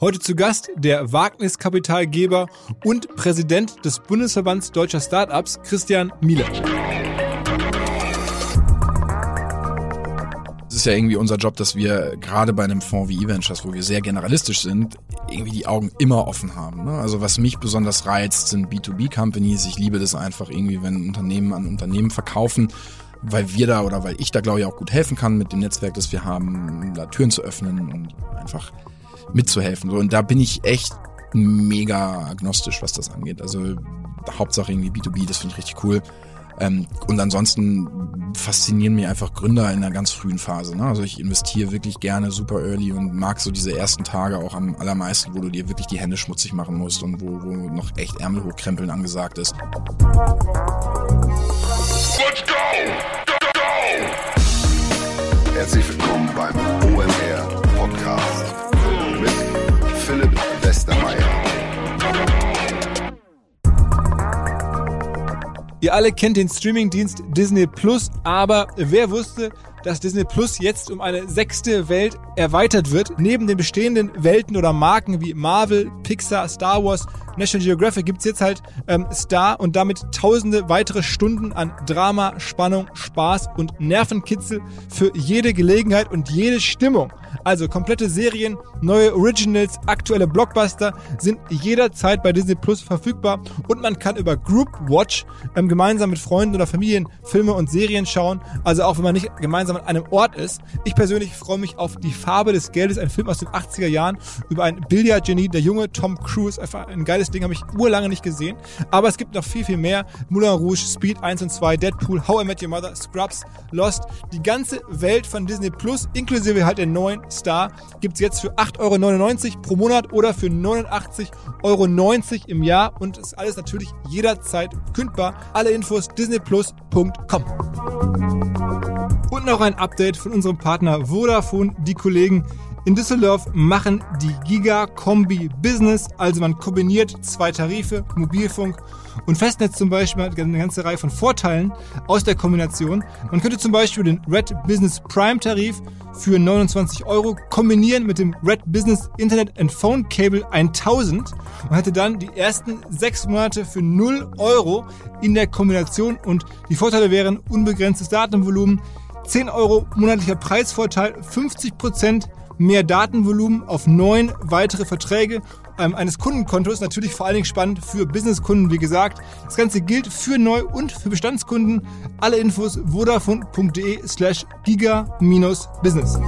Heute zu Gast der Wagniskapitalgeber und Präsident des Bundesverbands Deutscher Startups, Christian Miele. Es ist ja irgendwie unser Job, dass wir gerade bei einem Fonds wie eVentures, wo wir sehr generalistisch sind, irgendwie die Augen immer offen haben. Ne? Also was mich besonders reizt, sind B2B-Companies. Ich liebe das einfach irgendwie, wenn Unternehmen an Unternehmen verkaufen, weil wir da oder weil ich da glaube ich auch gut helfen kann mit dem Netzwerk, das wir haben, da Türen zu öffnen und einfach mitzuhelfen. So, und da bin ich echt mega agnostisch, was das angeht. Also Hauptsache irgendwie B2B, das finde ich richtig cool. Ähm, und ansonsten faszinieren mich einfach Gründer in einer ganz frühen Phase. Ne? Also ich investiere wirklich gerne super early und mag so diese ersten Tage auch am allermeisten, wo du dir wirklich die Hände schmutzig machen musst und wo, wo noch echt Ärmel hochkrempeln angesagt ist. Let's go! Go, go! Herzlich willkommen beim OMR Podcast Westermeier. Ihr alle kennt den Streamingdienst Disney Plus, aber wer wusste, dass Disney Plus jetzt um eine sechste Welt erweitert wird? Neben den bestehenden Welten oder Marken wie Marvel, Pixar, Star Wars, National Geographic gibt's jetzt halt ähm, Star und damit tausende weitere Stunden an Drama, Spannung, Spaß und Nervenkitzel für jede Gelegenheit und jede Stimmung. Also komplette Serien, neue Originals, aktuelle Blockbuster sind jederzeit bei Disney Plus verfügbar und man kann über Group Watch ähm, gemeinsam mit Freunden oder Familien Filme und Serien schauen. Also auch wenn man nicht gemeinsam an einem Ort ist. Ich persönlich freue mich auf Die Farbe des Geldes, ein Film aus den 80er Jahren über ein Billardgenie, der junge Tom Cruise. Einfach ein geiles Ding, habe ich urlange nicht gesehen. Aber es gibt noch viel, viel mehr. Moulin Rouge, Speed 1 und 2, Deadpool, How I Met Your Mother, Scrubs, Lost. Die ganze Welt von Disney Plus, inklusive halt der neuen Star gibt's jetzt für 8,99 Euro pro Monat oder für 89,90 Euro im Jahr und ist alles natürlich jederzeit kündbar. Alle Infos disneyplus.com. Und noch ein Update von unserem Partner Vodafone. Die Kollegen in Düsseldorf machen die Giga Kombi Business, also man kombiniert zwei Tarife, Mobilfunk und Festnetz zum Beispiel hat eine ganze Reihe von Vorteilen aus der Kombination. Man könnte zum Beispiel den Red Business Prime Tarif für 29 Euro kombinieren mit dem Red Business Internet and Phone Cable 1000 und hätte dann die ersten sechs Monate für 0 Euro in der Kombination und die Vorteile wären unbegrenztes Datenvolumen, 10 Euro monatlicher Preisvorteil, 50 Prozent mehr Datenvolumen auf neun weitere Verträge ähm, eines Kundenkontos. Natürlich vor allen Dingen spannend für Businesskunden, wie gesagt. Das Ganze gilt für Neu- und für Bestandskunden. Alle Infos vodafone.de slash giga-business.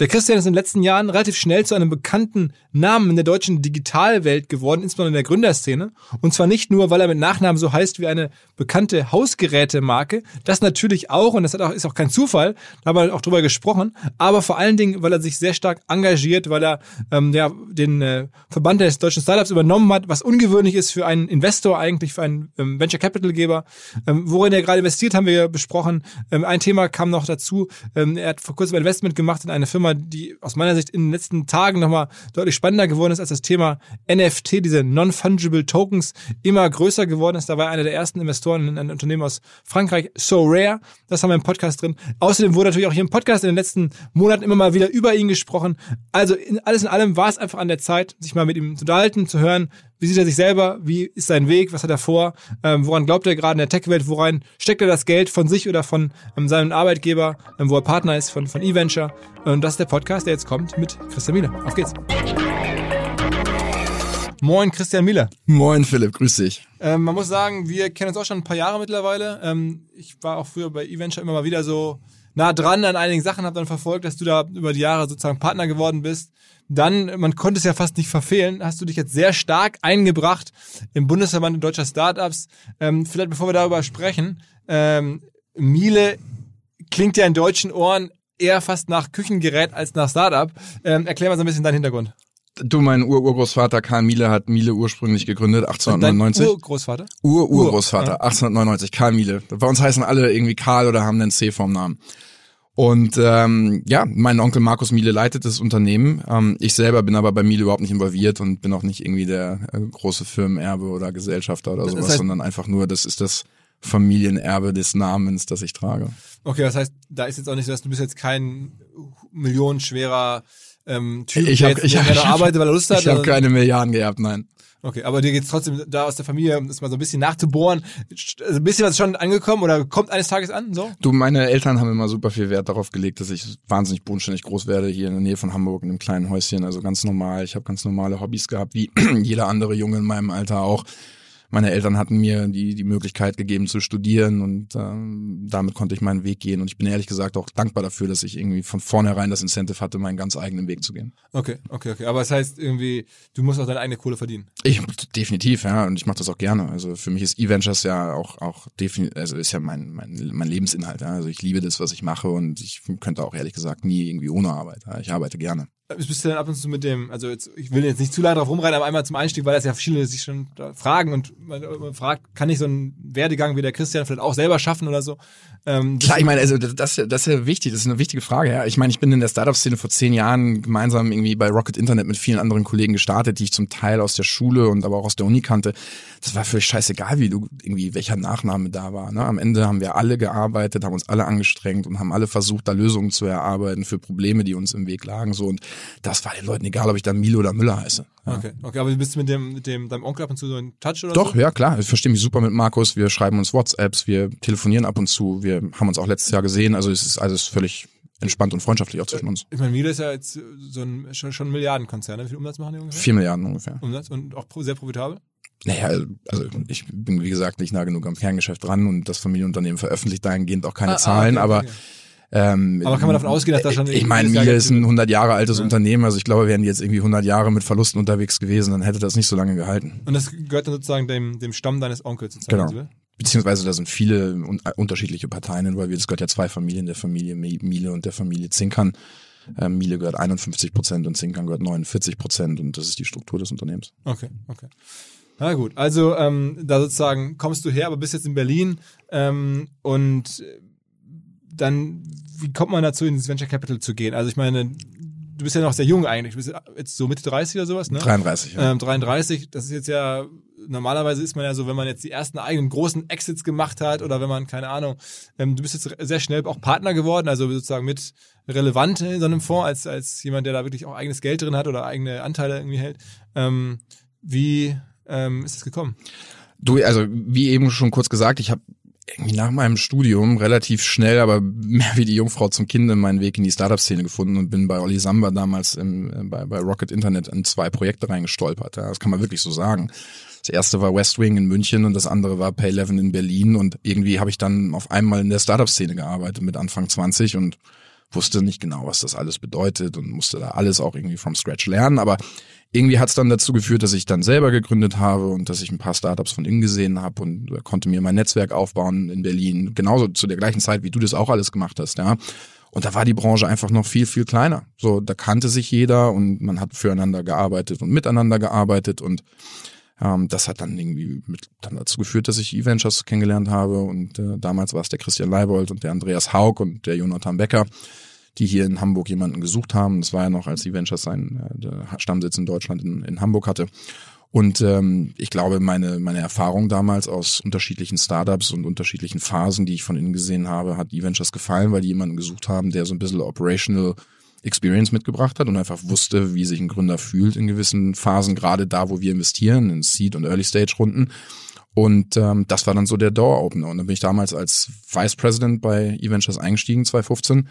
Der Christian ist in den letzten Jahren relativ schnell zu einem bekannten Namen in der deutschen Digitalwelt geworden, insbesondere in der Gründerszene. Und zwar nicht nur, weil er mit Nachnamen so heißt wie eine bekannte Hausgerätemarke, das natürlich auch, und das auch, ist auch kein Zufall, da haben wir auch drüber gesprochen, aber vor allen Dingen, weil er sich sehr stark engagiert, weil er ähm, ja, den äh, Verband des deutschen Startups übernommen hat, was ungewöhnlich ist für einen Investor eigentlich, für einen ähm, Venture Capital Geber. Ähm, worin er gerade investiert, haben wir besprochen. Ähm, ein Thema kam noch dazu. Ähm, er hat vor kurzem Investment gemacht in eine Firma, Firma, die aus meiner Sicht in den letzten Tagen nochmal deutlich spannender geworden ist, als das Thema NFT, diese Non-Fungible Tokens, immer größer geworden ist. Da war einer der ersten Investoren in ein Unternehmen aus Frankreich, So Rare. Das haben wir im Podcast drin. Außerdem wurde natürlich auch hier im Podcast in den letzten Monaten immer mal wieder über ihn gesprochen. Also in, alles in allem war es einfach an der Zeit, sich mal mit ihm zu unterhalten, zu hören, wie sieht er sich selber? Wie ist sein Weg? Was hat er vor? Ähm, woran glaubt er gerade in der Tech-Welt? Worein steckt er das Geld von sich oder von ähm, seinem Arbeitgeber, ähm, wo er Partner ist, von, von eVenture? Und das ist der Podcast, der jetzt kommt mit Christian Miele. Auf geht's. Moin, Christian Miele. Moin, Philipp. Grüß dich. Ähm, man muss sagen, wir kennen uns auch schon ein paar Jahre mittlerweile. Ähm, ich war auch früher bei eVenture immer mal wieder so nah dran an einigen Sachen, habe dann verfolgt, dass du da über die Jahre sozusagen Partner geworden bist. Dann, man konnte es ja fast nicht verfehlen, hast du dich jetzt sehr stark eingebracht im Bundesverband deutscher Startups. Ähm, vielleicht bevor wir darüber sprechen, ähm, Miele klingt ja in deutschen Ohren eher fast nach Küchengerät als nach Startup. Ähm, erklär mal so ein bisschen deinen Hintergrund. Du, mein Ur-Urgroßvater Karl Miele hat Miele ursprünglich gegründet, 1899. Urgroßvater? Ur-Urgroßvater, Ur 1899, Karl Miele. Bei uns heißen alle irgendwie Karl oder haben einen C vorm Namen. Und ähm, ja, mein Onkel Markus Miele leitet das Unternehmen. Ähm, ich selber bin aber bei Miele überhaupt nicht involviert und bin auch nicht irgendwie der äh, große Firmenerbe oder Gesellschafter oder sowas, das heißt, sondern einfach nur, das ist das Familienerbe des Namens, das ich trage. Okay, das heißt, da ist jetzt auch nicht so, dass du bist jetzt kein millionenschwerer ähm, Typ, Ich der habe jetzt ich, mehr noch ich hab, arbeitet, weil er Lust hat. ich hab sondern- keine Milliarden gehabt, nein. Okay, aber dir geht's trotzdem da aus der Familie, um das mal so ein bisschen nachzubohren. Also ein bisschen was schon angekommen oder kommt eines Tages an, so? Du, meine Eltern haben immer super viel Wert darauf gelegt, dass ich wahnsinnig bodenständig groß werde, hier in der Nähe von Hamburg in einem kleinen Häuschen, also ganz normal. Ich habe ganz normale Hobbys gehabt, wie jeder andere Junge in meinem Alter auch. Meine Eltern hatten mir die, die Möglichkeit gegeben zu studieren und ähm, damit konnte ich meinen Weg gehen. Und ich bin ehrlich gesagt auch dankbar dafür, dass ich irgendwie von vornherein das Incentive hatte, meinen ganz eigenen Weg zu gehen. Okay, okay, okay. Aber es heißt irgendwie, du musst auch deine eigene Kohle verdienen. Ich definitiv, ja, und ich mache das auch gerne. Also für mich ist E-Ventures ja auch auch definitiv, also ist ja mein mein mein Lebensinhalt. Ja. Also ich liebe das, was ich mache und ich könnte auch ehrlich gesagt nie irgendwie ohne Arbeit. Ja. Ich arbeite gerne. Bist du denn ab und zu mit dem, also jetzt, ich will jetzt nicht zu lange drauf rumreiten, aber einmal zum Einstieg, weil das ja viele sich schon fragen und man, man fragt, kann ich so einen Werdegang wie der Christian vielleicht auch selber schaffen oder so? Ähm, Klar, ich meine, also das, das ist ja wichtig, das ist eine wichtige Frage. Ja. Ich meine, ich bin in der Startup-Szene vor zehn Jahren gemeinsam irgendwie bei Rocket Internet mit vielen anderen Kollegen gestartet, die ich zum Teil aus der Schule und aber auch aus der Uni kannte. Das war völlig scheißegal, wie du irgendwie welcher Nachname da war. Ne? Am Ende haben wir alle gearbeitet, haben uns alle angestrengt und haben alle versucht, da Lösungen zu erarbeiten für Probleme, die uns im Weg lagen. So und das war den Leuten egal, ob ich dann Milo oder Müller heiße. Ja. Okay, okay, aber du bist mit dem, mit dem, deinem Onkel ab und zu so in Touch oder Doch, so? ja klar. Ich verstehe mich super mit Markus. Wir schreiben uns WhatsApps, wir telefonieren ab und zu. Wir haben uns auch letztes Jahr gesehen. Also es ist alles völlig entspannt und freundschaftlich auch zwischen uns. Ich meine, Miele ist ja jetzt so ein schon, schon ein Milliardenkonzern. Ne? Wie viel Umsatz machen die ungefähr? Vier Milliarden ungefähr. Umsatz und auch sehr profitabel? Naja, also ich bin wie gesagt nicht nah genug am Kerngeschäft dran und das Familienunternehmen veröffentlicht dahingehend auch keine Ah, ah, Zahlen, okay, aber okay. Ähm, Aber kann man davon ausgehen, dass da schon Ich meine, Miele ist ein drin 100 Jahre altes Ja. Unternehmen, also ich glaube, wären die jetzt irgendwie 100 Jahre mit Verlusten unterwegs gewesen, dann hätte das nicht so lange gehalten. Und das gehört dann sozusagen dem, dem Stamm deines Onkels sozusagen. Genau. Beziehungsweise da sind viele un unterschiedliche Parteien involviert. Es gehört ja zwei Familien, der Familie Mi- Miele und der Familie Zinkern. Ähm, Miele gehört 51 Prozent und Zinkern gehört 49 Prozent und das ist die Struktur des Unternehmens. Okay, okay. Na gut, also ähm, da sozusagen kommst du her, aber bist jetzt in Berlin ähm, und dann, wie kommt man dazu, ins Venture Capital zu gehen? Also ich meine, du bist ja noch sehr jung eigentlich, du bist jetzt so Mitte 30 oder sowas, ne? 33, ja. Ähm, 33, das ist jetzt ja, normalerweise ist man ja so, wenn man jetzt die ersten eigenen großen Exits gemacht hat oder wenn man, keine Ahnung, ähm, du bist jetzt sehr schnell auch Partner geworden, also sozusagen mit relevant in so einem Fonds, als, als jemand, der da wirklich auch eigenes Geld drin hat oder eigene Anteile irgendwie hält. Ähm, wie ähm, ist das gekommen? Du, also wie eben schon kurz gesagt, ich habe irgendwie nach meinem Studium relativ schnell, aber mehr wie die Jungfrau zum Kind meinen Weg in die Startup-Szene gefunden und bin bei Olli Samba damals im, äh, bei, bei Rocket Internet in zwei Projekte reingestolpert. Ja, das kann man wirklich so sagen. Das erste war West Wing in München und das andere war Pay11 in Berlin und irgendwie habe ich dann auf einmal in der Startup-Szene gearbeitet mit Anfang 20 und wusste nicht genau, was das alles bedeutet und musste da alles auch irgendwie from scratch lernen, aber irgendwie hat es dann dazu geführt, dass ich dann selber gegründet habe und dass ich ein paar Startups von innen gesehen habe und konnte mir mein Netzwerk aufbauen in Berlin, genauso zu der gleichen Zeit, wie du das auch alles gemacht hast, ja. Und da war die Branche einfach noch viel, viel kleiner. So, da kannte sich jeder und man hat füreinander gearbeitet und miteinander gearbeitet und ähm, das hat dann irgendwie mit, dann dazu geführt, dass ich E-Ventures kennengelernt habe und äh, damals war es der Christian Leibold und der Andreas Haug und der Jonathan Becker, die hier in Hamburg jemanden gesucht haben. Das war ja noch, als E-Ventures seinen äh, Stammsitz in Deutschland in, in Hamburg hatte. Und ähm, ich glaube, meine, meine Erfahrung damals aus unterschiedlichen Startups und unterschiedlichen Phasen, die ich von innen gesehen habe, hat E-Ventures gefallen, weil die jemanden gesucht haben, der so ein bisschen operational Experience mitgebracht hat und einfach wusste, wie sich ein Gründer fühlt in gewissen Phasen, gerade da, wo wir investieren, in Seed- und Early-Stage-Runden. Und ähm, das war dann so der Door-Opener. Und dann bin ich damals als Vice President bei eVentures eingestiegen, 2015,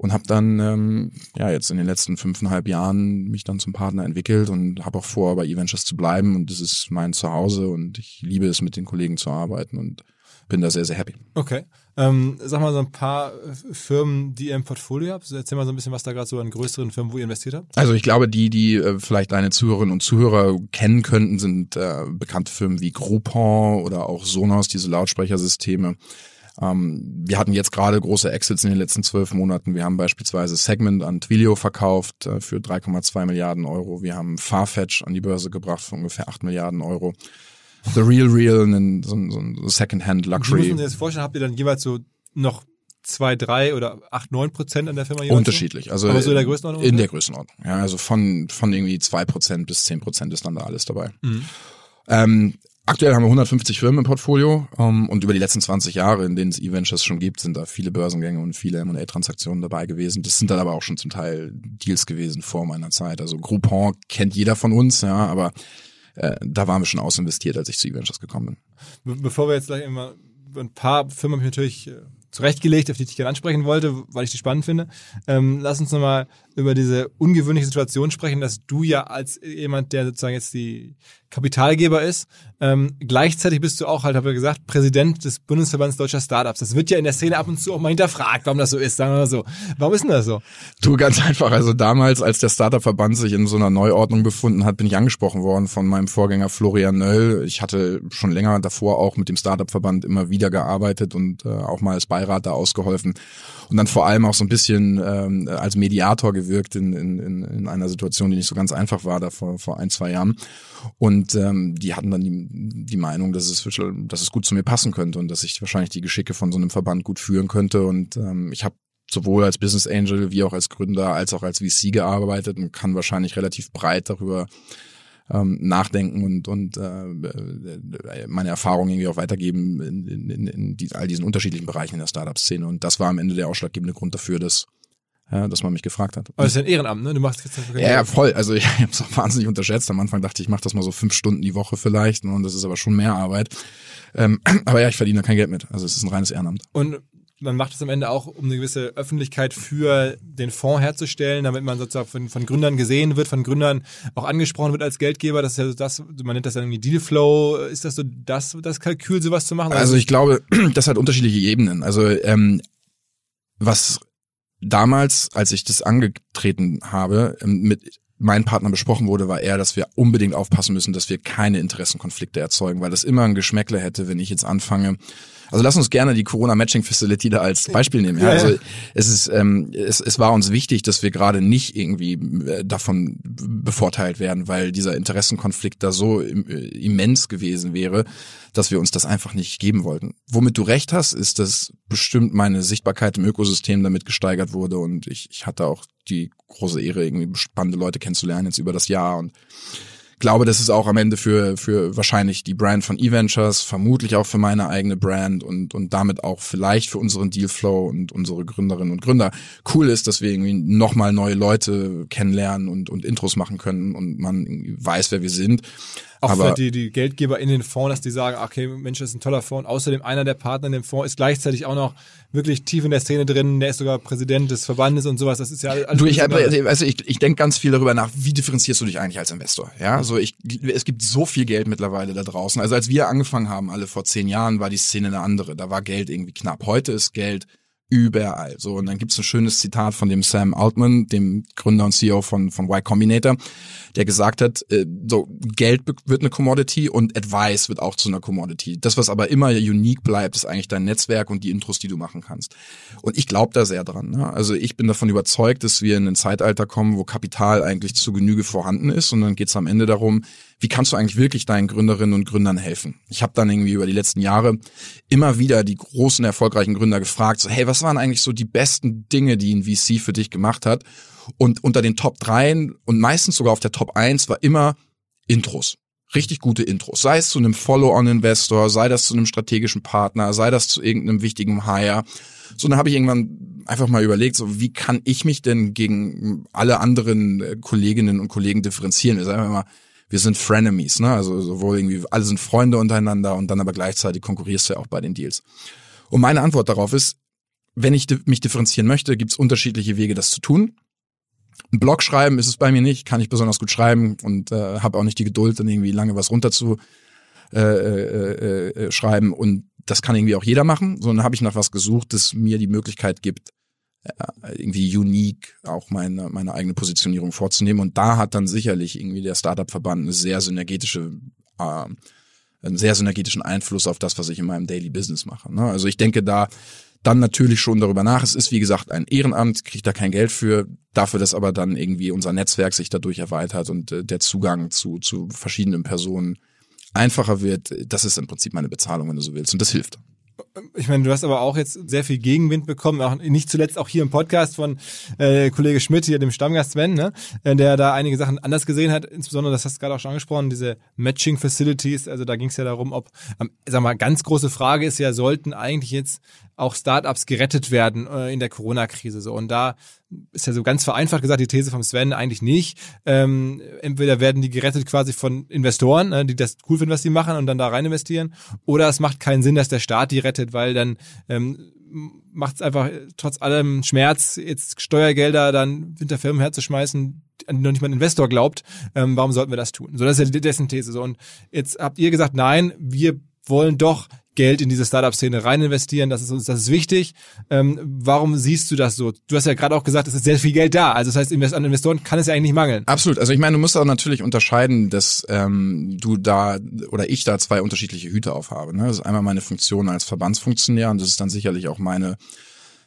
und habe dann ähm, ja jetzt in den letzten fünfeinhalb Jahren mich dann zum Partner entwickelt und habe auch vor, bei eVentures zu bleiben. Und das ist mein Zuhause und ich liebe es, mit den Kollegen zu arbeiten und bin da sehr, sehr happy. Okay. Ähm, sag mal so ein paar äh, Firmen, die ihr im Portfolio habt. Erzähl mal so ein bisschen, was da gerade so an größeren Firmen, wo ihr investiert habt. Also ich glaube, die, die äh, vielleicht deine Zuhörerinnen und Zuhörer kennen könnten, sind äh, bekannte Firmen wie Groupon oder auch Sonos, diese Lautsprechersysteme. Ähm, wir hatten jetzt gerade große Exits in den letzten zwölf Monaten. Wir haben beispielsweise Segment an Twilio verkauft äh, für 3,2 Milliarden Euro. Wir haben Farfetch an die Börse gebracht für ungefähr 8 Milliarden Euro. The Real Real, ein, so, ein- so ein Secondhand muss Luxury. man sich das vorstellen? Habt ihr dann jeweils so noch zwei, drei oder acht, neun Prozent an der Firma jeweils? Unterschiedlich. Also Aber so in der Größenordnung In der Größenordnung. Ja, also von, von irgendwie zwei Prozent bis zehn Prozent ist dann da alles dabei. Mhm. Ähm, Aktuell haben wir 150 Firmen im Portfolio um, und über die letzten 20 Jahre, in denen es E-Ventures schon gibt, sind da viele Börsengänge und viele M&A-Transaktionen dabei gewesen. Das sind dann aber auch schon zum Teil Deals gewesen vor meiner Zeit. Also Groupon kennt jeder von uns, ja, aber äh, da waren wir schon ausinvestiert, als ich zu E-Ventures gekommen bin. Bevor wir jetzt gleich immer ein paar Firmen natürlich äh, zurechtgelegt, auf die ich dich gerne ansprechen wollte, weil ich die spannend finde. Ähm, lass uns nochmal über diese ungewöhnliche Situation sprechen, dass du ja als jemand, der sozusagen jetzt die Kapitalgeber ist, ähm, gleichzeitig bist du auch halt, habe ich gesagt, Präsident des Bundesverbands deutscher Startups. Das wird ja in der Szene ab und zu auch mal hinterfragt, warum das so ist, sagen wir mal so. Warum ist denn das so? Du, ganz einfach. Also damals, als der Startup-Verband sich in so einer Neuordnung befunden hat, bin ich angesprochen worden von meinem Vorgänger Florian Nöll. Ich hatte schon länger davor auch mit dem Startup-Verband immer wieder gearbeitet und äh, auch mal als Beirat da ausgeholfen und dann vor allem auch so ein bisschen ähm, als Mediator gewirkt in, in, in einer Situation, die nicht so ganz einfach war, da vor, vor ein, zwei Jahren. Und ähm, die hatten dann die, die Meinung, dass es, dass es gut zu mir passen könnte und dass ich wahrscheinlich die Geschicke von so einem Verband gut führen könnte. Und ähm, ich habe sowohl als Business Angel wie auch als Gründer als auch als VC gearbeitet und kann wahrscheinlich relativ breit darüber ähm, nachdenken und, und äh, meine Erfahrungen irgendwie auch weitergeben in, in, in die, all diesen unterschiedlichen Bereichen in der Startup-Szene. Und das war am Ende der ausschlaggebende Grund dafür, dass ja, dass man mich gefragt hat. Aber das ist ja ein Ehrenamt, ne? Du machst jetzt ja, ja, voll. Also ich, ich habe es auch wahnsinnig unterschätzt. Am Anfang dachte ich, ich mache das mal so fünf Stunden die Woche vielleicht, ne? und das ist aber schon mehr Arbeit. Ähm, aber ja, ich verdiene da kein Geld mit. Also es ist ein reines Ehrenamt. Und man macht es am Ende auch, um eine gewisse Öffentlichkeit für den Fonds herzustellen, damit man sozusagen von, von Gründern gesehen wird, von Gründern auch angesprochen wird als Geldgeber. Das ist ja das, man nennt das irgendwie Dealflow. Ist das so das, das Kalkül, sowas zu machen? Also ich glaube, das hat unterschiedliche Ebenen. Also ähm, was damals, als ich das angetreten habe, ähm, mit meinem Partner besprochen wurde, war eher, dass wir unbedingt aufpassen müssen, dass wir keine Interessenkonflikte erzeugen, weil das immer ein Geschmäckle hätte, wenn ich jetzt anfange, also lass uns gerne die Corona Matching Facility da als Beispiel nehmen. Ja, also es ist, ähm, es, es war uns wichtig, dass wir gerade nicht irgendwie äh, davon bevorteilt werden, weil dieser Interessenkonflikt da so äh, immens gewesen wäre, dass wir uns das einfach nicht geben wollten. Womit du recht hast, ist, dass bestimmt meine Sichtbarkeit im Ökosystem damit gesteigert wurde und ich, ich hatte auch die große Ehre, irgendwie spannende Leute kennenzulernen jetzt über das Jahr und glaube, das ist auch am Ende für, für wahrscheinlich die Brand von eVentures, vermutlich auch für meine eigene Brand und, und damit auch vielleicht für unseren Dealflow und unsere Gründerinnen und Gründer cool ist, dass wir irgendwie nochmal neue Leute kennenlernen und, und Intros machen können und man weiß, wer wir sind. Auch aber für die, die Geldgeber in den Fonds, dass die sagen, okay, Mensch, das ist ein toller Fonds. Außerdem einer der Partner in dem Fonds ist gleichzeitig auch noch wirklich tief in der Szene drin. Der ist sogar Präsident des Verbandes und sowas. Das ist ja alles. Du, ich, also ich, ich denke ganz viel darüber nach, wie differenzierst du dich eigentlich als Investor? Ja, also ich, es gibt so viel Geld mittlerweile da draußen. Also als wir angefangen haben, alle vor zehn Jahren, war die Szene eine andere. Da war Geld irgendwie knapp. Heute ist Geld überall. So, und dann gibt's ein schönes Zitat von dem Sam Altman, dem Gründer und CEO von, von Y Combinator, der gesagt hat, äh, so Geld wird eine Commodity und Advice wird auch zu einer Commodity. Das, was aber immer unique bleibt, ist eigentlich dein Netzwerk und die Intros, die du machen kannst. Und ich glaube da sehr dran. Ne? Also ich bin davon überzeugt, dass wir in ein Zeitalter kommen, wo Kapital eigentlich zu Genüge vorhanden ist und dann geht's am Ende darum, wie kannst du eigentlich wirklich deinen Gründerinnen und Gründern helfen? Ich habe dann irgendwie über die letzten Jahre immer wieder die großen, erfolgreichen Gründer gefragt, so, hey, was waren eigentlich so die besten Dinge, die ein VC für dich gemacht hat? Und unter den Top 3 und meistens sogar auf der Top 1 war immer Intros. Richtig gute Intros. Sei es zu einem Follow-on-Investor, sei das zu einem strategischen Partner, sei das zu irgendeinem wichtigen Hire. So, dann habe ich irgendwann einfach mal überlegt, so wie kann ich mich denn gegen alle anderen äh, Kolleginnen und Kollegen differenzieren? Wir sagen immer, wir sind Frenemies, ne? Also sowohl irgendwie, alle sind Freunde untereinander und dann aber gleichzeitig konkurrierst du ja auch bei den Deals. Und meine Antwort darauf ist, wenn ich mich differenzieren möchte, gibt es unterschiedliche Wege, das zu tun. Ein Blog schreiben ist es bei mir nicht, kann ich besonders gut schreiben und äh, habe auch nicht die Geduld, dann irgendwie lange was runter zu äh, äh, äh, schreiben. Und das kann irgendwie auch jeder machen. Sondern habe ich nach was gesucht, das mir die Möglichkeit gibt, irgendwie unique auch meine, meine eigene Positionierung vorzunehmen. Und da hat dann sicherlich irgendwie der Startup-Verband eine sehr synergetische, äh, einen sehr synergetischen Einfluss auf das, was ich in meinem Daily Business mache. Ne? Also ich denke da dann natürlich schon darüber nach. Es ist, wie gesagt, ein Ehrenamt, kriegt da kein Geld für, dafür, dass aber dann irgendwie unser Netzwerk sich dadurch erweitert und äh, der Zugang zu, zu verschiedenen Personen einfacher wird. Das ist im Prinzip meine Bezahlung, wenn du so willst. Und das hilft. Ich meine, du hast aber auch jetzt sehr viel Gegenwind bekommen, auch nicht zuletzt auch hier im Podcast von äh, Kollege Schmidt, hier dem Stammgast Sven, ne? Äh, der da einige Sachen anders gesehen hat, insbesondere, das hast du gerade auch schon angesprochen, diese Matching Facilities, also da ging es ja darum, ob, ähm, sag mal, ganz große Frage ist ja, sollten eigentlich jetzt auch Startups gerettet werden äh, in der Corona-Krise so und da ist ja so ganz vereinfacht gesagt die These vom Sven eigentlich nicht. Ähm, entweder werden die gerettet quasi von Investoren, äh, die das cool finden, was die machen und dann da rein investieren, oder es macht keinen Sinn, dass der Staat die rettet, weil dann ähm, macht es einfach trotz allem Schmerz, jetzt Steuergelder dann hinter Firmen herzuschmeißen, an die noch nicht mal ein Investor glaubt. Ähm, warum sollten wir das tun? So, das ist ja dessen These. So, und jetzt habt ihr gesagt, nein, wir wollen doch Geld in diese Startup-Szene rein investieren. Das ist uns, das ist wichtig. Ähm, warum siehst du das so? Du hast ja gerade auch gesagt, es ist sehr viel Geld da. Also das heißt, an Investoren kann es ja eigentlich nicht mangeln. Absolut. Also ich meine, du musst auch natürlich unterscheiden, dass ähm, du da oder ich da zwei unterschiedliche Hüte aufhabe. Ne? Das ist einmal meine Funktion als Verbandsfunktionär und das ist dann sicherlich auch meine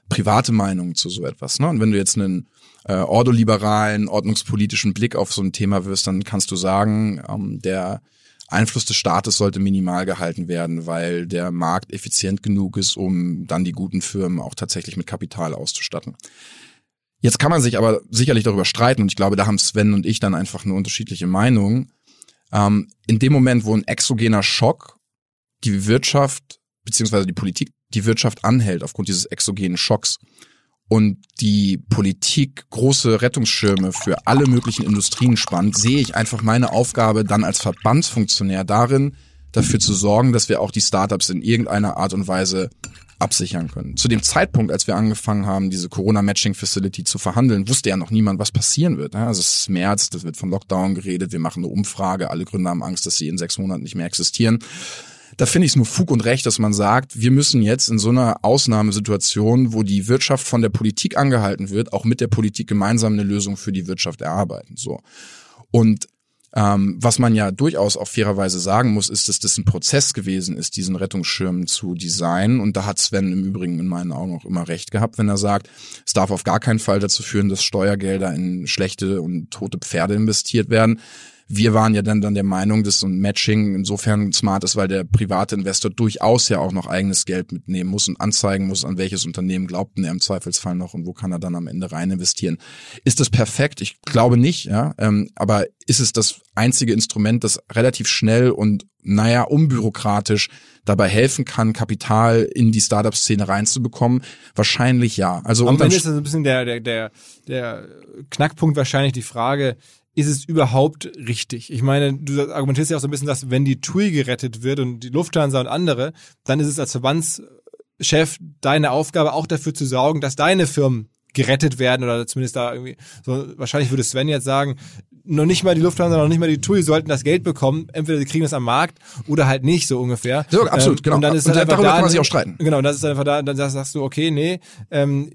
private Meinung zu so etwas. Ne? Und wenn du jetzt einen äh, ordoliberalen, ordnungspolitischen Blick auf so ein Thema wirst, dann kannst du sagen, ähm, der Einfluss des Staates sollte minimal gehalten werden, weil der Markt effizient genug ist, um dann die guten Firmen auch tatsächlich mit Kapital auszustatten. Jetzt kann man sich aber sicherlich darüber streiten und ich glaube, da haben Sven und ich dann einfach eine unterschiedliche Meinung. Ähm, in dem Moment, wo ein exogener Schock die Wirtschaft beziehungsweise die Politik die Wirtschaft anhält aufgrund dieses exogenen Schocks, und die Politik große Rettungsschirme für alle möglichen Industrien spannt, sehe ich einfach meine Aufgabe dann als Verbandsfunktionär darin, dafür zu sorgen, dass wir auch die Startups in irgendeiner Art und Weise absichern können. Zu dem Zeitpunkt, als wir angefangen haben, diese Corona-Matching-Facility zu verhandeln, wusste ja noch niemand, was passieren wird. Also es ist März, das wird von Lockdown geredet, wir machen eine Umfrage, alle Gründer haben Angst, dass sie in sechs Monaten nicht mehr existieren da finde ich es nur Fug und Recht, dass man sagt, wir müssen jetzt in so einer Ausnahmesituation, wo die Wirtschaft von der Politik angehalten wird, auch mit der Politik gemeinsam eine Lösung für die Wirtschaft erarbeiten. So. Und ähm, was man ja durchaus auch fairerweise sagen muss, ist, dass das ein Prozess gewesen ist, diesen Rettungsschirm zu designen. Und da hat Sven im Übrigen in meinen Augen auch immer recht gehabt, wenn er sagt, es darf auf gar keinen Fall dazu führen, dass Steuergelder in schlechte und tote Pferde investiert werden wir waren ja dann, dann der Meinung, dass so ein Matching insofern smart ist, weil der private Investor durchaus ja auch noch eigenes Geld mitnehmen muss und anzeigen muss, an welches Unternehmen glaubt er im Zweifelsfall noch und wo kann er dann am Ende rein investieren. Ist das perfekt? Ich glaube nicht, ja. Ähm, aber ist es das einzige Instrument, das relativ schnell und naja, unbürokratisch dabei helfen kann, Kapital in die Startup-Szene reinzubekommen? Wahrscheinlich ja. Also Am Ende ist das ein bisschen der, der, der, der Knackpunkt wahrscheinlich die Frage, ist es überhaupt richtig? Ich meine, du argumentierst ja auch so ein bisschen, dass wenn die TUI gerettet wird und die Lufthansa und andere, dann ist es als Verbandschef deine Aufgabe, auch dafür zu sorgen, dass deine Firmen gerettet werden oder zumindest da irgendwie, so, wahrscheinlich würde Sven jetzt sagen, noch nicht mal die Lufthansa, noch nicht mal die TUI sollten das Geld bekommen. Entweder sie kriegen das am Markt oder halt nicht, so ungefähr. So, absolut, ähm, genau. Und dann ist und halt darüber da, kann man sich auch streiten. Genau, und das ist einfach da, dann sagst du, okay, nee, ähm,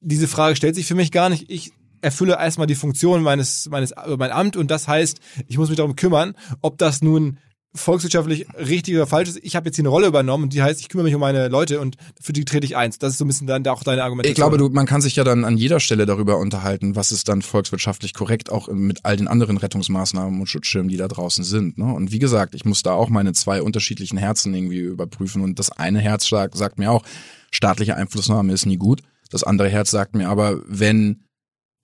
diese Frage stellt sich für mich gar nicht. Ich erfülle erstmal die Funktion meines, meines, mein Amt und das heißt, ich muss mich darum kümmern, ob das nun volkswirtschaftlich richtig oder falsch ist. Ich habe jetzt hier eine Rolle übernommen und die heißt, ich kümmere mich um meine Leute und für die trete ich eins. Das ist so ein bisschen dann auch deine Argumentation. Ich glaube, du, man kann sich ja dann an jeder Stelle darüber unterhalten, was ist dann volkswirtschaftlich korrekt, auch mit all den anderen Rettungsmaßnahmen und Schutzschirmen, die da draußen sind. Ne? Und wie gesagt, ich muss da auch meine zwei unterschiedlichen Herzen irgendwie überprüfen und das eine Herz sagt, sagt mir auch, staatliche Einflussnahme ist nie gut. Das andere Herz sagt mir aber, wenn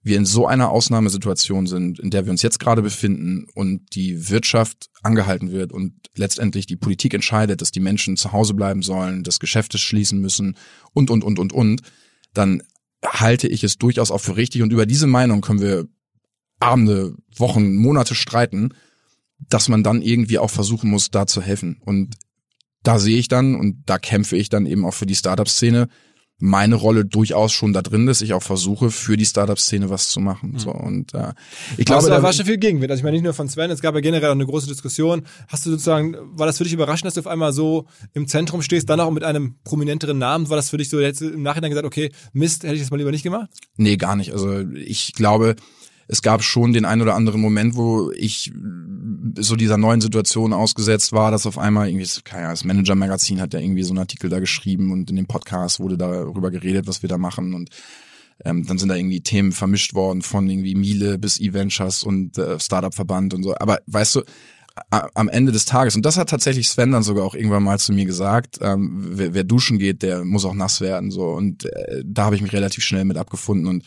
wir in so einer Ausnahmesituation sind, in der wir uns jetzt gerade befinden und die Wirtschaft angehalten wird und letztendlich die Politik entscheidet, dass die Menschen zu Hause bleiben sollen, dass Geschäfte schließen müssen und, und, und, und, und, dann halte ich es durchaus auch für richtig und über diese Meinung können wir Abende, Wochen, Monate streiten, dass man dann irgendwie auch versuchen muss, da zu helfen. Und da sehe ich dann und da kämpfe ich dann eben auch für die Startup-Szene, meine Rolle durchaus schon da drin, dass ich auch versuche, für die Startup-Szene was zu machen. Mhm. So und äh, ich glaube, da war schon viel Gegenwind. Also ich meine nicht nur von Sven, es gab ja generell auch eine große Diskussion. Hast du sozusagen, war das für dich überraschend, dass du auf einmal so im Zentrum stehst, dann auch mit einem prominenteren Namen? War das für dich so, hättest du im Nachhinein gesagt, okay, Mist, hätte ich das mal lieber nicht gemacht? Nee, gar nicht. Also ich glaube, es gab schon den einen oder anderen Moment, wo ich so dieser neuen Situation ausgesetzt war, dass auf einmal irgendwie, keine Ahnung, das Manager-Magazin hat ja irgendwie so einen Artikel da geschrieben und in dem Podcast wurde darüber geredet, was wir da machen und ähm, dann sind da irgendwie Themen vermischt worden von irgendwie Miele bis E-Ventures und äh, Startup-Verband und so. Aber weißt du, am Ende des Tages, und das hat tatsächlich Sven dann sogar auch irgendwann mal zu mir gesagt, ähm, wer, wer duschen geht, der muss auch nass werden. so Und äh, da habe ich mich relativ schnell mit abgefunden. Und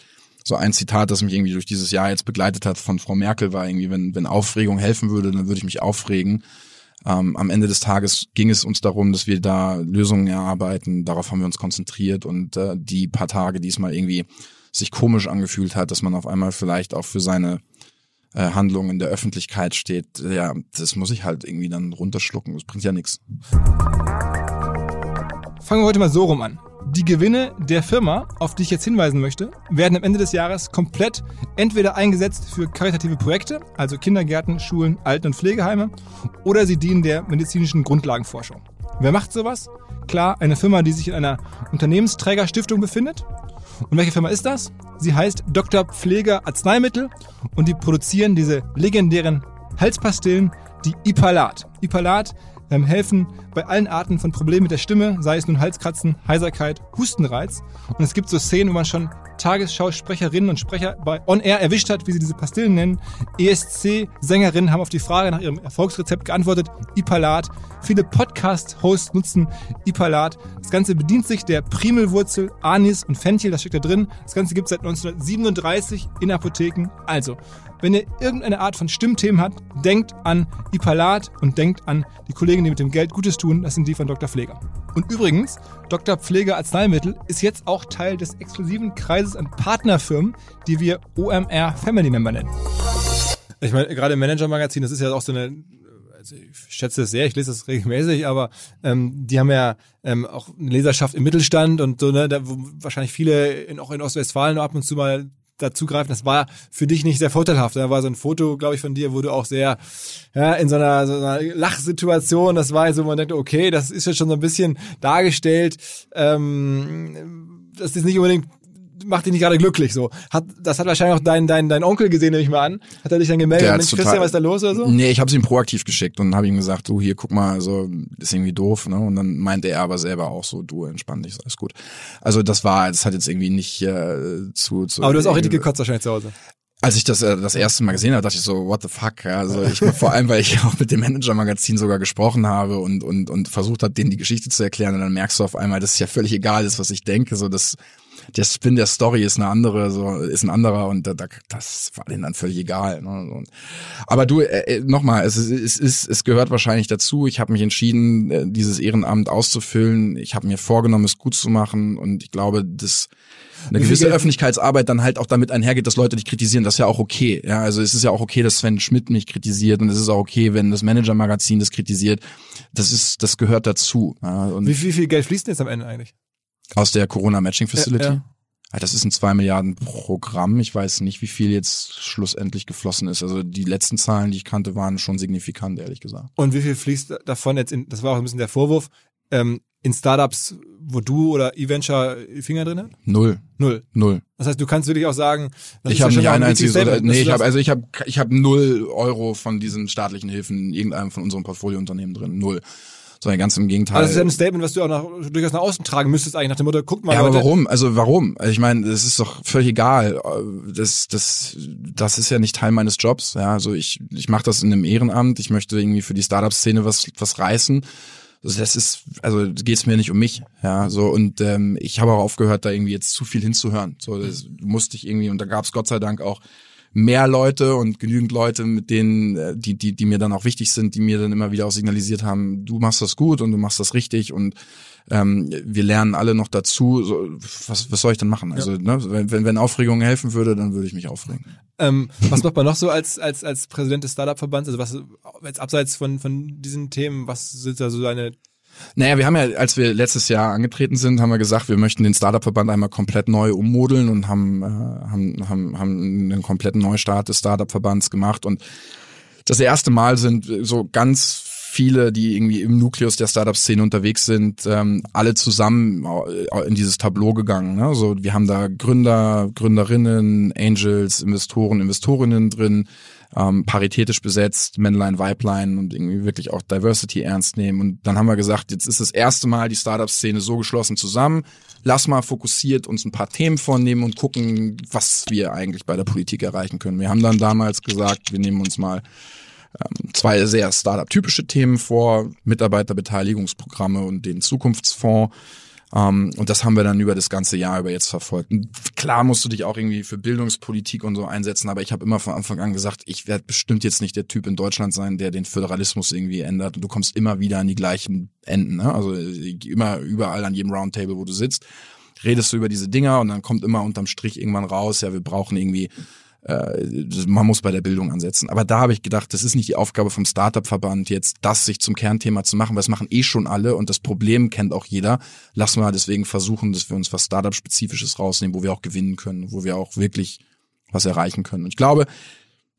so ein Zitat, das mich irgendwie durch dieses Jahr jetzt begleitet hat von Frau Merkel, war irgendwie, wenn, wenn Aufregung helfen würde, dann würde ich mich aufregen. Ähm, am Ende des Tages ging es uns darum, dass wir da Lösungen erarbeiten. Darauf haben wir uns konzentriert und äh, die paar Tage diesmal irgendwie sich komisch angefühlt hat, dass man auf einmal vielleicht auch für seine äh, Handlung in der Öffentlichkeit steht, ja, das muss ich halt irgendwie dann runterschlucken. Das bringt ja nichts. Fangen wir heute mal so rum an. Die Gewinne der Firma, auf die ich jetzt hinweisen möchte, werden am Ende des Jahres komplett entweder eingesetzt für karitative Projekte, also Kindergärten, Schulen, Alten- und Pflegeheime, oder sie dienen der medizinischen Grundlagenforschung. Wer macht sowas? Klar, eine Firma, die sich in einer Unternehmensträgerstiftung befindet. Und welche Firma ist das? Sie heißt Dr. Pfleger Arzneimittel und die produzieren diese legendären Halspastillen, die Ipalat. Ipalat ähm, helfen bei allen Arten von Problemen mit der Stimme, sei es nun Halskratzen, Heiserkeit, Hustenreiz. Und es gibt so Szenen, wo man schon Tagesschausprecherinnen und Sprecher bei On Air erwischt hat, wie sie diese Pastillen nennen. ESC-Sängerinnen haben auf die Frage nach ihrem Erfolgsrezept geantwortet, Ipalat. Viele Podcast-Hosts nutzen Ipalat. Das Ganze bedient sich der Primelwurzel, Anis und Fenchel, das steckt da drin. Das Ganze gibt es seit 1937 in Apotheken. Also, wenn ihr irgendeine Art von Stimmthemen habt, denkt an Ipalat und denkt an die Kollegen, die mit dem Geld Gutes tun. Das sind die von Dr. Pfleger. Und übrigens, Dr. Pfleger Arzneimittel ist jetzt auch Teil des exklusiven Kreises an Partnerfirmen, die wir OMR Family Member nennen. Ich meine, gerade im Manager-Magazin, das ist ja auch so eine also ich schätze es sehr, ich lese es regelmäßig, aber ähm, die haben ja ähm, auch eine Leserschaft im Mittelstand und so, ne, da wo wahrscheinlich viele in, auch in Ostwestfalen ab und zu mal dazugreifen. Das war für dich nicht sehr vorteilhaft. Da war so ein Foto, glaube ich, von dir, wo du auch sehr ja, in so einer, so einer Lachsituation, das war so, man denkt, okay, das ist jetzt schon so ein bisschen dargestellt. Ähm, das ist nicht unbedingt macht dich nicht gerade glücklich so. Hat, das hat wahrscheinlich auch dein, dein, dein Onkel gesehen, nehme ich mal an. Hat er dich dann gemeldet? Mensch, total, Christian, was ist da los oder so? Nee, ich habe ihm proaktiv geschickt und habe ihm gesagt, du hier, guck mal, also ist irgendwie doof, ne? Und dann meinte er aber selber auch so, du entspann dich, alles gut. Also das war, das hat jetzt irgendwie nicht äh, zu, zu Aber du hast auch richtig gekotzt wahrscheinlich zu Hause. Als ich das äh, das erste Mal gesehen habe, dachte ich so, what the fuck? Ja, also ich vor allem, weil ich auch mit dem Manager-Magazin sogar gesprochen habe und und und versucht habe, denen die Geschichte zu erklären, und dann merkst du auf einmal, dass es ja völlig egal ist, was ich denke. So, das der Spin der Story ist eine andere, so ist ein anderer und da, da, das war denen dann völlig egal. Ne? Aber du, äh, äh nochmal, es, es, ist, es gehört wahrscheinlich dazu. Ich habe mich entschieden, äh, dieses Ehrenamt auszufüllen. Ich habe mir vorgenommen, es gut zu machen und ich glaube, dass eine gewisse Öffentlichkeitsarbeit dann halt auch damit einhergeht, dass Leute dich kritisieren, das ist ja auch okay. Ja, also es ist ja auch okay, dass Sven Schmidt mich kritisiert und es ist auch okay, wenn das Manager-Magazin das kritisiert. Das ist, das gehört dazu. Ja, wie, wie viel Geld fließt denn jetzt am Ende eigentlich? Aus der Corona Matching Facility? Ja, ja. Ah, das ist ein zwei Milliarden Programm. Ich weiß nicht, wie viel jetzt schlussendlich geflossen ist. Also die letzten Zahlen, die ich kannte, waren schon signifikant, ehrlich gesagt. Und wie viel fließt davon jetzt in, das war auch ein bisschen der Vorwurf, ähm, in Startups, wo du oder eVenture Finger drin hat? Null. Null. Null. Das heißt, du kannst wirklich auch sagen, ich habe nicht ein einziges, oder, nee, ich habe also ich habe ich habe null Euro von diesen staatlichen Hilfen in irgendeinem von unseren Portfoliounternehmen drin. Null sondern ganz im Gegenteil. Also das ist ja ein Statement, was du auch nach, durchaus nach außen tragen müsstest, eigentlich nach dem Motto, guck mal. Ja, aber warum? Also warum? Also ich meine, das ist doch völlig egal. Das, das, das ist ja nicht Teil meines Jobs. Ja, also ich, ich mache das in einem Ehrenamt. Ich möchte irgendwie für die Startup-Szene was, was reißen. Also das ist, also geht's mir nicht um mich, ja, so und ähm, ich habe auch aufgehört, da irgendwie jetzt zu viel hinzuhören. So, das musste ich irgendwie und da gab's Gott sei Dank auch mehr Leute und genügend Leute, mit denen, äh, die, die, die mir dann auch wichtig sind, die mir dann immer wieder auch signalisiert haben, du machst das gut und du machst das richtig und ähm, wir lernen alle noch dazu. So, was, was soll ich dann machen? Also, ja. ne, wenn, wenn, wenn Aufregung helfen würde, dann würde ich mich aufregen. Ähm, was macht man noch so als, als, als Präsident des Startup-Verbands? Also was jetzt abseits von, von diesen Themen, was sind da so deine naja, wir haben ja, als wir letztes Jahr angetreten sind, haben wir gesagt, wir möchten den Startup-Verband einmal komplett neu ummodeln und haben, äh, haben, haben, haben einen kompletten Neustart des Startup-Verbands gemacht. Und das erste Mal sind so ganz viele, die irgendwie im Nukleus der Startup-Szene unterwegs sind, ähm, alle zusammen in dieses Tableau gegangen. Ne? Also wir haben da Gründer, Gründerinnen, Angels, Investoren, Investorinnen drin ähm, paritätisch besetzt, Männlein, Weiblein und irgendwie wirklich auch Diversity ernst nehmen. Und dann haben wir gesagt, jetzt ist das erste Mal die Startup-Szene so geschlossen zusammen. Lass mal fokussiert uns ein paar Themen vornehmen und gucken, was wir eigentlich bei der Politik erreichen können. Wir haben dann damals gesagt, wir nehmen uns mal ähm, zwei sehr Startup-typische Themen vor, Mitarbeiterbeteiligungsprogramme und den Zukunftsfonds. Um, und das haben wir dann über das ganze Jahr über jetzt verfolgt. Und klar musst du dich auch irgendwie für Bildungspolitik und so einsetzen, aber ich habe immer von Anfang an gesagt, ich werde bestimmt jetzt nicht der Typ in Deutschland sein, der den Föderalismus irgendwie ändert. Und du kommst immer wieder an die gleichen Enden. Ne? Also immer überall an jedem Roundtable, wo du sitzt, redest du über diese Dinger und dann kommt immer unterm Strich irgendwann raus, ja, wir brauchen irgendwie äh, man muss bei der Bildung ansetzen. Aber da habe ich gedacht, das ist nicht die Aufgabe vom Startup-Verband, jetzt das sich zum Kernthema zu machen, weil das machen eh schon alle und das Problem kennt auch jeder. Lassen wir deswegen versuchen, dass wir uns was Startup-Spezifisches rausnehmen, wo wir auch gewinnen können, wo wir auch wirklich was erreichen können. Und ich glaube,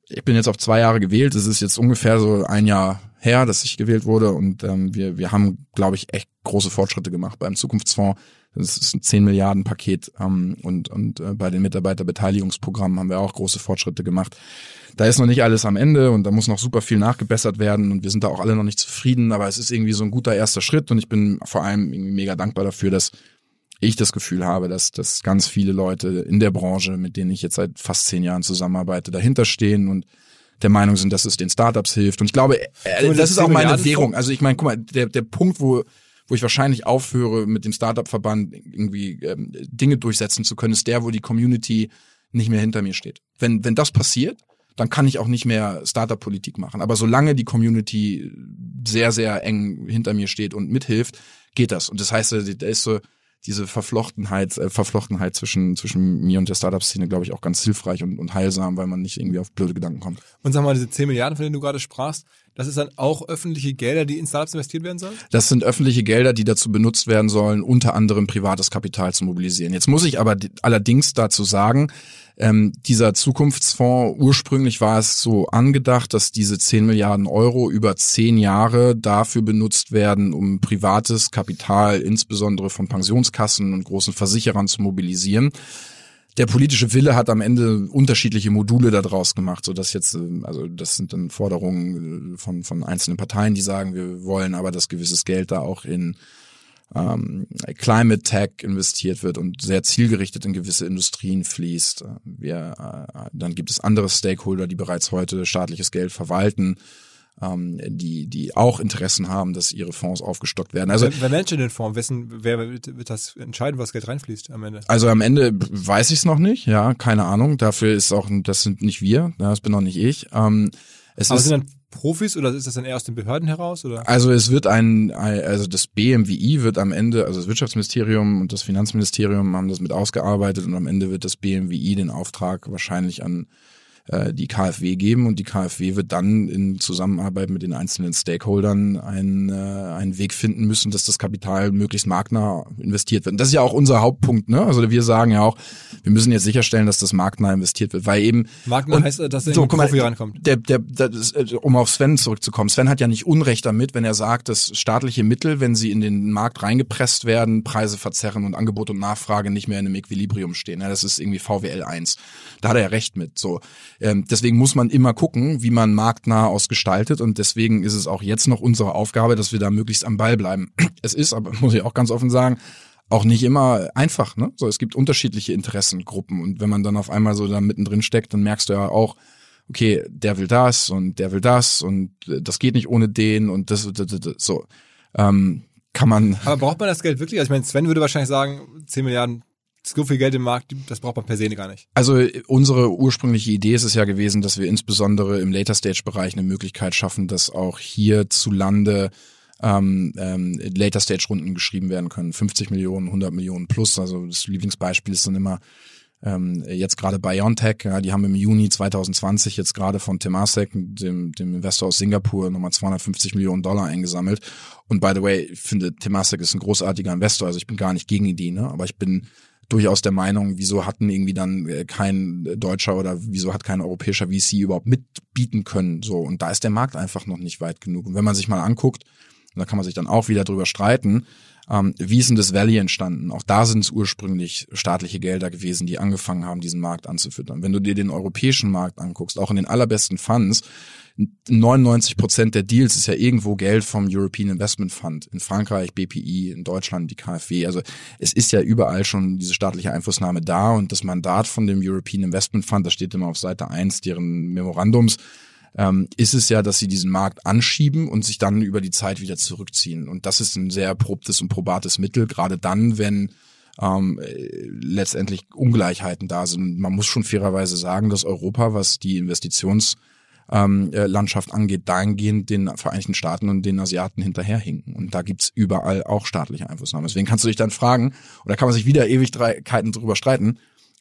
ich bin jetzt auf zwei Jahre gewählt. Es ist jetzt ungefähr so ein Jahr her, dass ich gewählt wurde und ähm, wir, wir haben, glaube ich, echt große Fortschritte gemacht beim Zukunftsfonds das ist ein 10 Milliarden Paket ähm, und, und äh, bei den Mitarbeiterbeteiligungsprogrammen haben wir auch große Fortschritte gemacht. Da ist noch nicht alles am Ende und da muss noch super viel nachgebessert werden und wir sind da auch alle noch nicht zufrieden, aber es ist irgendwie so ein guter erster Schritt und ich bin vor allem irgendwie mega dankbar dafür, dass ich das Gefühl habe, dass, dass ganz viele Leute in der Branche, mit denen ich jetzt seit fast zehn Jahren zusammenarbeite, dahinter stehen und der Meinung sind, dass es den Startups hilft. Und ich glaube, äh, das ist auch meine Währung. Also ich meine, guck mal, der, der Punkt, wo wo ich wahrscheinlich aufhöre, mit dem Startup-Verband irgendwie ähm, Dinge durchsetzen zu können, ist der, wo die Community nicht mehr hinter mir steht. Wenn, wenn das passiert, dann kann ich auch nicht mehr Startup-Politik machen. Aber solange die Community sehr, sehr eng hinter mir steht und mithilft, geht das. Und das heißt, da ist so, diese Verflochtenheit, äh, Verflochtenheit zwischen, zwischen mir und der Startup-Szene, glaube ich, auch ganz hilfreich und, und heilsam, weil man nicht irgendwie auf blöde Gedanken kommt. Und sag mal, diese 10 Milliarden, von denen du gerade sprachst, das ist dann auch öffentliche Gelder, die in Startups investiert werden sollen? Das sind öffentliche Gelder, die dazu benutzt werden sollen, unter anderem privates Kapital zu mobilisieren. Jetzt muss ich aber allerdings dazu sagen, ähm, dieser Zukunftsfonds, ursprünglich war es so angedacht, dass diese 10 Milliarden Euro über zehn Jahre dafür benutzt werden, um privates Kapital, insbesondere von Pensionskassen und großen Versicherern zu mobilisieren der politische Wille hat am Ende unterschiedliche Module daraus gemacht, so dass jetzt, äh, also das sind dann Forderungen äh, von, von einzelnen Parteien, die sagen, wir wollen aber, dass gewisses Geld da auch in ähm, Climate Tech investiert wird und sehr zielgerichtet in gewisse Industrien fließt. Wir, äh, dann gibt es andere Stakeholder, die bereits heute staatliches Geld verwalten, ähm, die, die auch Interessen haben, dass ihre Fonds aufgestockt werden. Also, wer, wer managt den Fonds? Wessen, wer wird, wird das entscheiden, was Geld reinfließt am Ende? Also am Ende weiß ich es noch nicht, ja, keine Ahnung. Dafür ist auch, das sind nicht wir, das bin auch nicht ich. Ähm, es Aber ist, sind dann Profis oder ist das dann eher aus den Behörden heraus? Oder? Also es wird ein, also das BMWI wird am Ende, also das Wirtschaftsministerium und das Finanzministerium haben das mit ausgearbeitet und am Ende wird das BMWI den Auftrag wahrscheinlich an äh, die KfW geben und die KfW wird dann in Zusammenarbeit mit den einzelnen Stakeholdern einen, äh, einen Weg finden müssen, dass das Kapital möglichst marktnah investiert wird. Und das ist ja auch unser Hauptpunkt, ne? Also wir sagen ja auch, wir müssen jetzt sicherstellen, dass das marktnah investiert wird, weil eben marktnah heißt, dass der so, Profi rankommt. Der, der, der, um auf Sven zurückzukommen, Sven hat ja nicht Unrecht damit, wenn er sagt, dass staatliche Mittel, wenn sie in den Markt reingepresst werden, Preise verzerren und Angebot und Nachfrage nicht mehr in einem Equilibrium stehen. Ja, das ist irgendwie VWL 1. Da hat er ja recht mit. So, ähm, deswegen muss man immer gucken, wie man marktnah ausgestaltet und deswegen ist es auch jetzt noch unsere Aufgabe, dass wir da möglichst am Ball bleiben. Es ist, aber muss ich auch ganz offen sagen, auch nicht immer einfach. Ne? So, es gibt unterschiedliche Interessengruppen und wenn man dann auf einmal so da mittendrin steckt, dann merkst du ja auch, okay, der will das und der will das und äh, das geht nicht ohne den und das, das, das so. Ähm, kann man. Aber braucht man das Geld wirklich? Also ich meine, Sven würde wahrscheinlich sagen, 10 Milliarden so viel Geld im Markt, das braucht man per se gar nicht. Also unsere ursprüngliche Idee ist es ja gewesen, dass wir insbesondere im Later Stage Bereich eine Möglichkeit schaffen, dass auch hier zu Lande ähm, ähm, Later Stage Runden geschrieben werden können. 50 Millionen, 100 Millionen plus. Also das Lieblingsbeispiel ist dann immer ähm, jetzt gerade BioNTech, ja, die haben im Juni 2020 jetzt gerade von Temasek, dem, dem Investor aus Singapur, nochmal 250 Millionen Dollar eingesammelt. Und by the way, ich finde, Temasek ist ein großartiger Investor, also ich bin gar nicht gegen die, ne? aber ich bin durchaus der Meinung, wieso hatten irgendwie dann äh, kein deutscher oder wieso hat kein europäischer VC überhaupt mitbieten können. So, und da ist der Markt einfach noch nicht weit genug. Und wenn man sich mal anguckt, und da kann man sich dann auch wieder drüber streiten, ähm, wie ist denn das Valley entstanden? Auch da sind es ursprünglich staatliche Gelder gewesen, die angefangen haben, diesen Markt anzufüttern. Wenn du dir den europäischen Markt anguckst, auch in den allerbesten Funds, 99 Prozent der Deals ist ja irgendwo Geld vom European Investment Fund. In Frankreich BPI, in Deutschland die KfW. Also es ist ja überall schon diese staatliche Einflussnahme da und das Mandat von dem European Investment Fund, das steht immer auf Seite eins deren Memorandums, ähm, ist es ja, dass sie diesen Markt anschieben und sich dann über die Zeit wieder zurückziehen. Und das ist ein sehr erprobtes und probates Mittel, gerade dann, wenn ähm, letztendlich Ungleichheiten da sind. Man muss schon fairerweise sagen, dass Europa, was die Investitions ähm, äh, Landschaft angeht, dahingehend den Vereinigten Staaten und den Asiaten hinterherhinken. Und da gibt's überall auch staatliche Einflussnahme. Deswegen kannst du dich dann fragen, oder kann man sich wieder Ewigkeiten drüber streiten,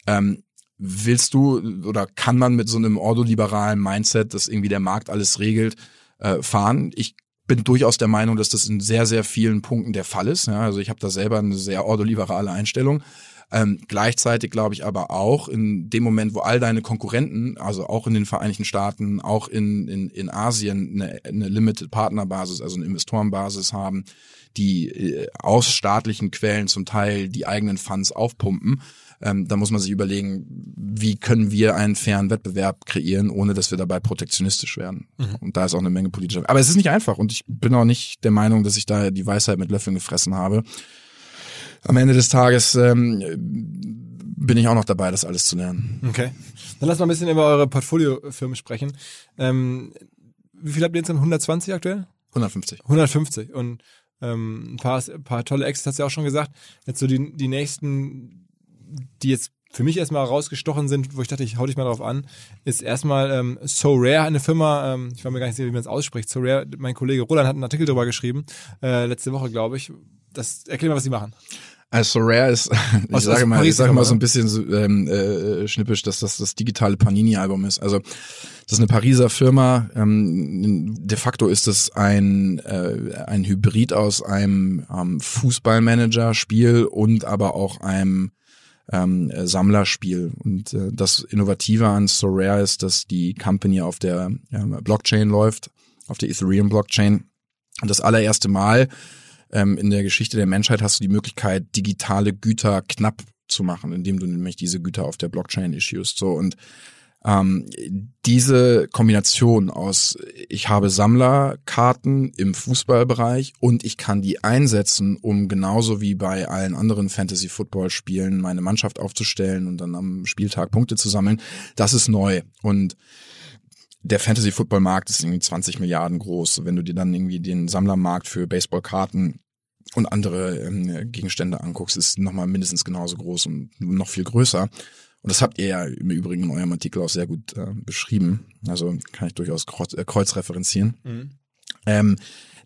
ähm, willst du oder kann man mit so einem ordoliberalen Mindset, dass irgendwie der Markt alles regelt, äh, fahren? Ich bin durchaus der Meinung, dass das in sehr, sehr vielen Punkten der Fall ist. Ja, also ich habe da selber eine sehr ordoliberale Einstellung. Ähm, gleichzeitig glaube ich aber auch in dem Moment, wo all deine Konkurrenten, also auch in den Vereinigten Staaten, auch in, in, in Asien eine, eine Limited Partnerbasis, also eine Investorenbasis haben, die äh, aus staatlichen Quellen zum Teil die eigenen Funds aufpumpen, ähm, da muss man sich überlegen, wie können wir einen fairen Wettbewerb kreieren, ohne dass wir dabei protektionistisch werden. Mhm. Und da ist auch eine Menge politischer. Aber es ist nicht einfach und ich bin auch nicht der Meinung, dass ich da die Weisheit mit Löffeln gefressen habe. Am Ende des Tages ähm, bin ich auch noch dabei, das alles zu lernen. Okay. Dann lass mal ein bisschen über eure Portfoliofirmen sprechen. Ähm, wie viel habt ihr jetzt? 120 aktuell? 150. 150. Und ähm, ein paar, ein paar tolle Exits hast du ja auch schon gesagt. Jetzt so die, die nächsten die jetzt für mich erstmal rausgestochen sind, wo ich dachte, ich hau dich mal drauf an, ist erstmal ähm, So Rare, eine Firma, ähm, ich war mir gar nicht sicher, wie man es ausspricht. So Rare, mein Kollege Roland hat einen Artikel darüber geschrieben, äh, letzte Woche, glaube ich. Das, erklär mal, was sie machen. Also Rare ist, ich aus, sage mal, ich sage mal so ein bisschen so, ähm, äh, schnippisch, dass das das digitale Panini-Album ist. Also das ist eine Pariser Firma. Ähm, de facto ist es ein äh, ein Hybrid aus einem ähm, Fußballmanager-Spiel und aber auch einem ähm, Sammlerspiel. Und äh, das Innovative an Sorare ist, dass die Company auf der ähm, Blockchain läuft, auf der Ethereum Blockchain. Und das allererste Mal ähm, in der Geschichte der Menschheit hast du die Möglichkeit, digitale Güter knapp zu machen, indem du nämlich diese Güter auf der Blockchain issuest. So und ähm, diese Kombination aus, ich habe Sammlerkarten im Fußballbereich und ich kann die einsetzen, um genauso wie bei allen anderen Fantasy-Football-Spielen meine Mannschaft aufzustellen und dann am Spieltag Punkte zu sammeln, das ist neu. Und der Fantasy-Football-Markt ist irgendwie 20 Milliarden groß. Wenn du dir dann irgendwie den Sammlermarkt für Baseballkarten und andere ähm, Gegenstände anguckst, ist nochmal mindestens genauso groß und noch viel größer. Und das habt ihr ja im Übrigen in eurem Artikel auch sehr gut äh, beschrieben. Also kann ich durchaus kreuz, äh, kreuzreferenzieren. Mhm. Ähm,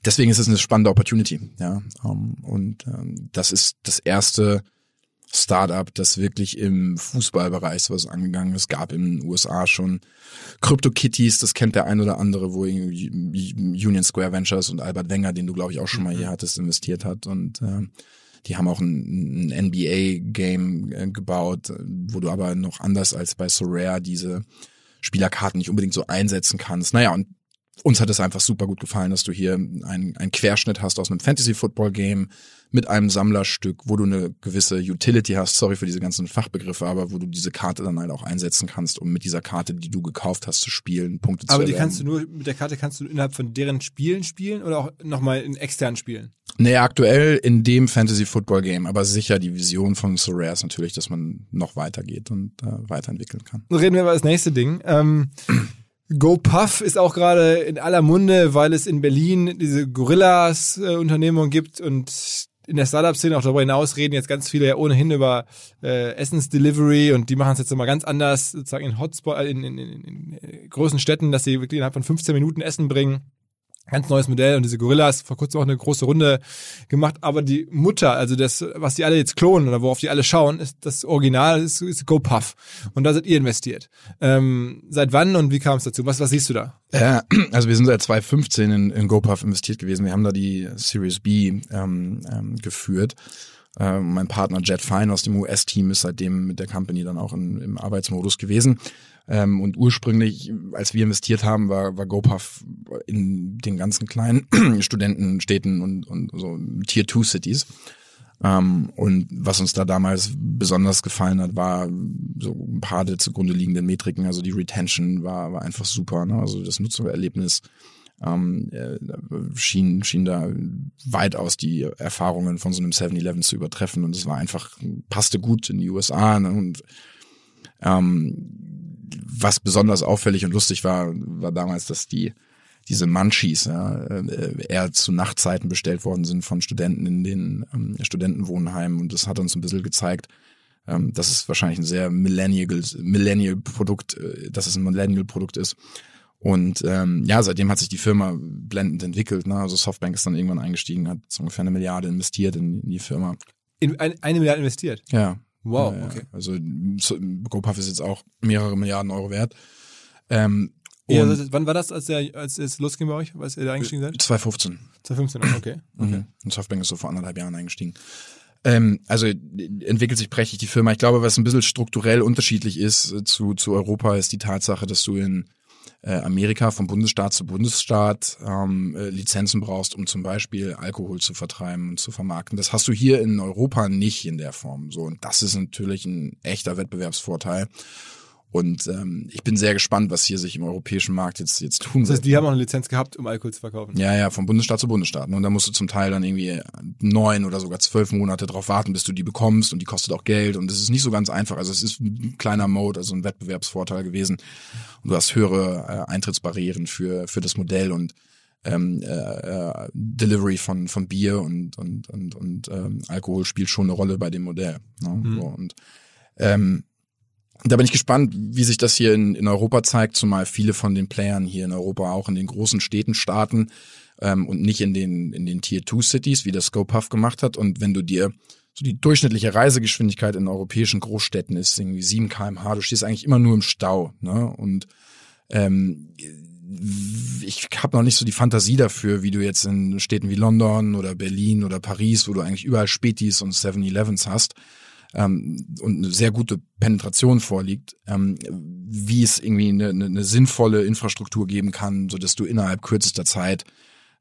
deswegen ist es eine spannende Opportunity. Ja, um, ähm, und ähm, das ist das erste Startup, das wirklich im Fußballbereich sowas angegangen ist. Es gab in den USA schon CryptoKitties, das kennt der ein oder andere, wo Union Square Ventures und Albert Wenger, den du glaube ich auch schon mal hier mhm. hattest, investiert hat. Und äh, die haben auch ein, ein NBA-Game äh, gebaut, wo du aber noch anders als bei Sorare diese Spielerkarten nicht unbedingt so einsetzen kannst. Naja, und uns hat es einfach super gut gefallen, dass du hier einen, einen Querschnitt hast aus einem Fantasy-Football-Game mit einem Sammlerstück, wo du eine gewisse Utility hast, sorry für diese ganzen Fachbegriffe, aber wo du diese Karte dann halt auch einsetzen kannst, um mit dieser Karte, die du gekauft hast, zu spielen, Punkte aber zu erwerben. Aber die kannst du nur, mit der Karte kannst du innerhalb von deren Spielen spielen oder auch nochmal in externen Spielen? Nee, aktuell in dem Fantasy-Football-Game, aber sicher die Vision von Sorare ist natürlich, dass man noch weitergeht und äh, weiterentwickeln kann. Reden wir über das nächste Ding. Ähm, GoPuff ist auch gerade in aller Munde, weil es in Berlin diese Gorillas-Unternehmung äh, gibt und in der Startup-Szene auch darüber hinaus reden jetzt ganz viele ja ohnehin über äh, Essensdelivery und die machen es jetzt nochmal ganz anders, sozusagen in Hotspot, äh, in, in, in, in großen Städten, dass sie wirklich innerhalb von 15 Minuten Essen bringen ganz neues Modell und diese Gorillas vor kurzem auch eine große Runde gemacht. Aber die Mutter, also das, was die alle jetzt klonen oder worauf die alle schauen, ist das Original, ist, ist GoPuff. Und da seid ihr investiert. Ähm, seit wann und wie kam es dazu? Was, was siehst du da? Ja, also wir sind seit 2015 in, in GoPuff investiert gewesen. Wir haben da die Series B ähm, ähm, geführt. Ähm, mein Partner Jet Fine aus dem US-Team ist seitdem mit der Company dann auch in, im Arbeitsmodus gewesen. Ähm, und ursprünglich, als wir investiert haben, war, war GoPuff in den ganzen kleinen Studentenstädten und, und so Tier-2-Cities. Ähm, und was uns da damals besonders gefallen hat, war so ein paar der zugrunde liegenden Metriken. Also die Retention war, war einfach super. Ne? Also das Nutzererlebnis ähm, äh, schien, schien da weitaus die Erfahrungen von so einem 7-Eleven zu übertreffen. Und es war einfach, passte gut in die USA. Ne? Und ähm, was besonders auffällig und lustig war, war damals, dass die diese Munchies ja, äh, eher zu Nachtzeiten bestellt worden sind von Studenten in den ähm, Studentenwohnheimen und das hat uns ein bisschen gezeigt, ähm, dass es wahrscheinlich ein sehr Millennial Millennial äh, dass es ein Millennial Produkt ist. Und ähm, ja, seitdem hat sich die Firma blendend entwickelt. Ne? Also Softbank ist dann irgendwann eingestiegen, hat so ungefähr eine Milliarde investiert in, in die Firma. In ein, eine Milliarde investiert? Ja. Wow, ja, okay. Also so, GoPuff ist jetzt auch mehrere Milliarden Euro wert. Ähm, Ja, also, wann war das, als, der, als es losging bei euch, als ihr da eingestiegen seid? 2015. 2015, okay. okay. Mhm. Und Softbank ist so vor anderthalb Jahren eingestiegen. Ähm, also entwickelt sich prächtig die Firma. Ich glaube, was ein bisschen strukturell unterschiedlich ist äh, zu, zu Europa, ist die Tatsache, dass du in äh, Amerika von Bundesstaat zu Bundesstaat ähm, äh, Lizenzen brauchst, um zum Beispiel Alkohol zu vertreiben und zu vermarkten. Das hast du hier in Europa nicht in der Form. So und das ist natürlich ein echter Wettbewerbsvorteil. Und ähm, ich bin sehr gespannt, was hier sich im europäischen Markt jetzt jetzt tun Das wird. heißt, die haben auch eine Lizenz gehabt, um Alkohol zu verkaufen. Ja, ja, von Bundesstaat zu Bundesstaat. ne? Und da musst du zum Teil dann irgendwie neun oder sogar zwölf Monate drauf warten, bis du die bekommst und die kostet auch Geld und es ist nicht so ganz einfach. Also es ist ein kleiner Mode, also ein Wettbewerbsvorteil gewesen. Und du hast höhere äh, Eintrittsbarrieren für, für das Modell und ähm, äh, äh, Delivery von, von Bier und, und, und, und ähm, Alkohol spielt schon eine Rolle bei dem Modell. Ne? So, und ähm, da bin ich gespannt, wie sich das hier in, in Europa zeigt, zumal viele von den Playern hier in Europa auch in den großen Städten starten ähm, und nicht in den, in den Tier 2 Cities, wie das ScoPuff gemacht hat. Und wenn du dir so die durchschnittliche Reisegeschwindigkeit in europäischen Großstädten ist irgendwie 7 kmh, du stehst eigentlich immer nur im Stau. Ne? Und ähm, ich habe noch nicht so die Fantasie dafür, wie du jetzt in Städten wie London oder Berlin oder Paris, wo du eigentlich überall Spätis und 7-Elevens hast, ähm, und eine sehr gute Penetration vorliegt, ähm, wie es irgendwie eine, eine, sinnvolle Infrastruktur geben kann, so dass du innerhalb kürzester Zeit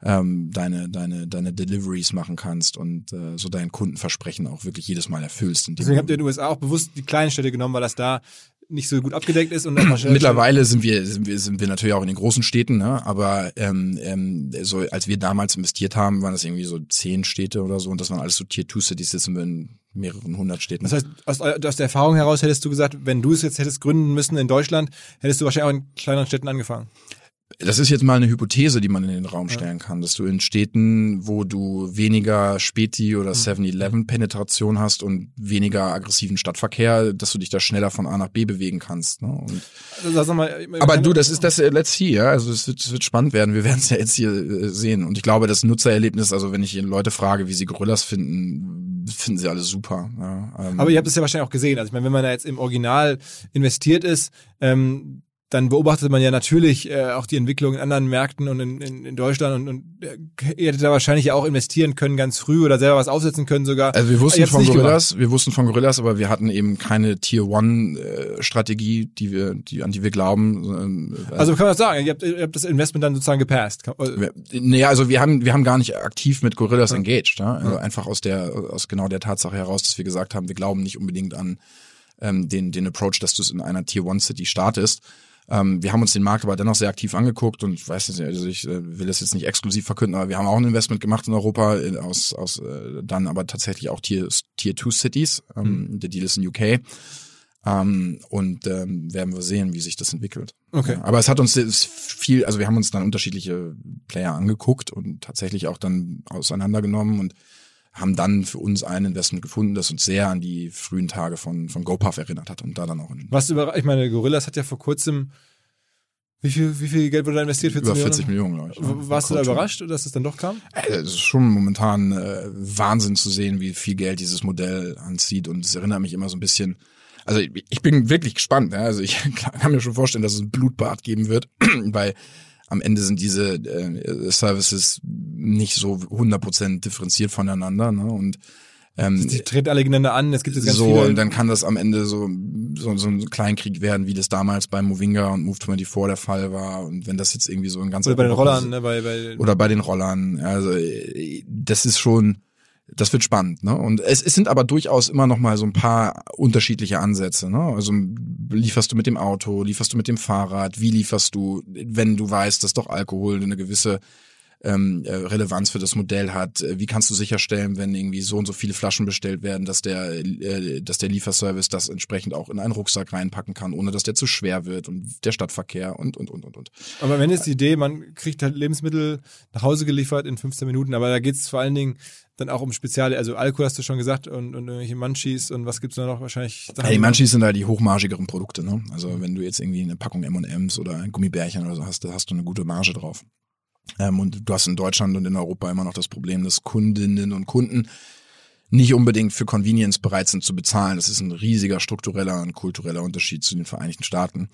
ähm, deine deine deine Deliveries machen kannst und äh, so dein Kundenversprechen auch wirklich jedes Mal erfüllst. Deswegen habt ihr in den USA auch bewusst die kleinen Städte genommen, weil das da nicht so gut abgedeckt ist und Mittlerweile sind wir, sind wir sind wir natürlich auch in den großen Städten, ne? aber ähm, ähm, so als wir damals investiert haben, waren das irgendwie so zehn Städte oder so und das waren alles so Tier 2 Cities, jetzt sind wir in mehreren hundert Städten. Das heißt, aus, aus der Erfahrung heraus hättest du gesagt, wenn du es jetzt hättest gründen müssen in Deutschland, hättest du wahrscheinlich auch in kleineren Städten angefangen. Das ist jetzt mal eine Hypothese, die man in den Raum stellen kann, dass du in Städten, wo du weniger Späti oder 7-Eleven Penetration hast und weniger aggressiven Stadtverkehr, dass du dich da schneller von A nach B bewegen kannst. Ne? Also, mal, aber du, das ist das äh, Let's see, ja. Also es wird, wird spannend werden. Wir werden es ja jetzt hier äh, sehen. Und ich glaube, das Nutzererlebnis, also wenn ich Leute frage, wie sie Gorillas finden, finden sie alle super. Ja. Ähm, Aber ihr habt es ja wahrscheinlich auch gesehen. Also ich meine, wenn man da jetzt im Original investiert ist, ähm, dann beobachtet man ja natürlich äh, auch die Entwicklung in anderen Märkten und in, in, in Deutschland und, und äh, ihr hättet da wahrscheinlich ja auch investieren können ganz früh oder selber was aufsetzen können sogar. Also wir wussten von Gorillas, wir wussten von Gorillas, aber wir hatten eben keine Tier One äh, Strategie, die wir, die an die wir glauben. äh, Also kann man das sagen, ihr habt, ihr habt das Investment dann sozusagen gepasst. Äh, nee, also wir haben wir haben gar nicht aktiv mit Gorillas engaged, ja? also einfach aus der aus genau der Tatsache heraus, dass wir gesagt haben, wir glauben nicht unbedingt an ähm, den den Approach, dass du es in einer Tier One City startest. Ähm, wir haben uns den Markt aber dennoch sehr aktiv angeguckt und ich weiß nicht, also ich äh, will das jetzt nicht exklusiv verkünden, aber wir haben auch ein Investment gemacht in Europa äh, aus aus äh, dann aber tatsächlich auch Tier Tier Two Cities. Ähm, Der Deal ist in UK. Ähm, und ähm, werden wir sehen, wie sich das entwickelt. Okay. Ja, aber es hat uns viel, also wir haben uns dann unterschiedliche Player angeguckt und tatsächlich auch dann auseinandergenommen und haben dann für uns ein Investment gefunden, das uns sehr an die frühen Tage von, von GoPuff erinnert hat und da dann auch in Was über, ich meine, Gorillas hat ja vor kurzem, wie viel, wie viel Geld wurde da investiert? über 40 Millionen, glaube ich. ne? Warst du da überrascht, dass es dann doch kam? Es ist schon momentan äh, Wahnsinn zu sehen, wie viel Geld dieses Modell anzieht und es erinnert mich immer so ein bisschen. Also ich, bin wirklich gespannt. Ja? Also ich kann mir schon vorstellen, dass es ein Blutbad geben wird, weil am Ende sind diese äh, Services nicht so 100% differenziert voneinander. Ne? Und ähm, Die treten alle gegeneinander an, es gibt jetzt ganz so, viele. und dann kann das am Ende so, so, so ein Kleinkrieg werden, wie das damals bei Movinga und Move24 der Fall war. Und wenn das jetzt irgendwie so ein ganz oder bei den Rollern, ne, bei, bei oder bei den Rollern. Also äh, das ist schon, das wird spannend. Ne? Und es, es sind aber durchaus immer noch mal so ein paar unterschiedliche Ansätze. Ne? Also lieferst du mit dem Auto, lieferst du mit dem Fahrrad, wie lieferst du, wenn du weißt, dass doch Alkohol eine gewisse ähm, äh, Relevanz für das Modell hat. Wie kannst du sicherstellen, wenn irgendwie so und so viele Flaschen bestellt werden, dass der, äh, dass der Lieferservice das entsprechend auch in einen Rucksack reinpacken kann, ohne dass der zu schwer wird und der Stadtverkehr und und und und und. Aber wenn jetzt die Idee, man kriegt halt Lebensmittel nach Hause geliefert in 15 Minuten, aber da geht es vor allen Dingen dann auch um Speziale, also Alkohol hast du schon gesagt und, und irgendwelche Munchies und was gibt's da noch wahrscheinlich? Ja, die Munchies sind halt die hochmargigeren Produkte, ne? Also wenn du jetzt irgendwie eine Packung M&M's oder ein Gummibärchen oder so hast, da hast du eine gute Marge drauf. Ähm, und du hast in Deutschland und in Europa immer noch das Problem, dass Kundinnen und Kunden nicht unbedingt für Convenience bereit sind zu bezahlen. Das ist ein riesiger struktureller und kultureller Unterschied zu den Vereinigten Staaten.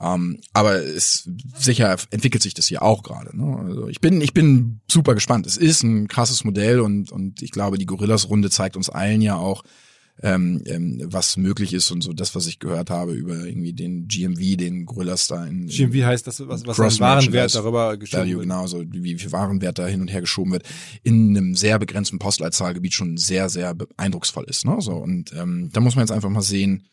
Ähm, aber es sicher entwickelt sich das hier auch gerade. Ne? Also ich bin ich bin super gespannt. Es ist ein krasses Modell und und ich glaube die Gorillas Runde zeigt uns allen ja auch, ähm, ähm, was möglich ist und so das, was ich gehört habe über irgendwie den GMV, den Gorillas da in GMV heißt das, was, was an Warenwert darüber geschoben Value, wird. genau, so wie viel Warenwert da hin und her geschoben wird, in einem sehr begrenzten Postleitzahlgebiet schon sehr, sehr eindrucksvoll ist. Ne? So, und ähm, da muss man jetzt einfach mal sehen,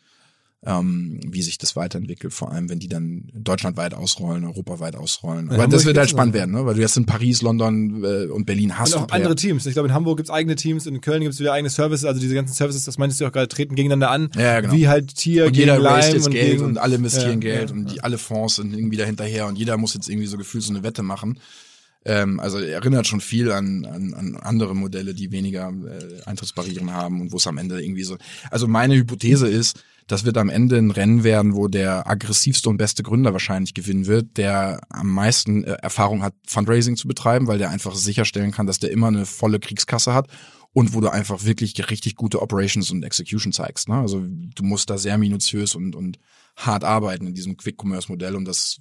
ähm, wie sich das weiterentwickelt, vor allem wenn die dann deutschlandweit ausrollen, europaweit ausrollen. Aber Hamburg das wird halt spannend werden, ne? weil du jetzt in Paris, London äh, und Berlin hast Und auch andere Teams. Ich glaube, in Hamburg gibt's eigene Teams, in Köln gibt's wieder eigene Services. Also diese ganzen Services, das meintest du auch gerade, treten gegeneinander an. Ja, genau. Wie halt Tier und gegen jeder Lime jetzt und Geld gegen, und alle investieren Ja, Geld ja, und die alle Fonds sind irgendwie da hinterher und jeder muss jetzt irgendwie so gefühlt so eine Wette machen. Ähm, also erinnert schon viel an, an, an andere Modelle, die weniger äh, Eintrittsbarrieren haben und wo es am Ende irgendwie so. Also meine Hypothese ist, das wird am Ende ein Rennen werden, wo der aggressivste und beste Gründer wahrscheinlich gewinnen wird, der am meisten äh, Erfahrung hat, Fundraising zu betreiben, weil der einfach sicherstellen kann, dass der immer eine volle Kriegskasse hat und wo du einfach wirklich richtig gute Operations und Execution zeigst. Ne? Also du musst da sehr minutiös und, und hart arbeiten in diesem Quick-Commerce-Modell, um das,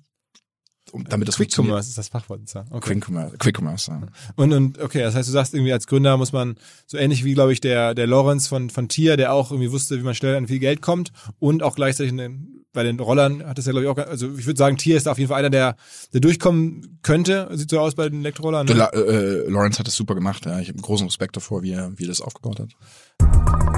um, damit das Quick funktioniert. Commerce ist das Fachwort. ja. Okay. Quick Commerce, Quick Commerce ja. Und, und okay, das heißt, du sagst irgendwie als Gründer muss man so ähnlich wie, glaube ich, der, der Lorenz von, von Tier, der auch irgendwie wusste, wie man schnell an viel Geld kommt und auch gleichzeitig den, bei den Rollern hat es ja, glaube ich, auch, also ich würde sagen, Tier ist auf jeden Fall einer, der, der durchkommen könnte. Sieht so aus bei den Elektrorollern. Ne? La- äh, Lawrence hat das super gemacht. Ja. Ich habe großen Respekt davor, wie er, wie er das aufgebaut hat.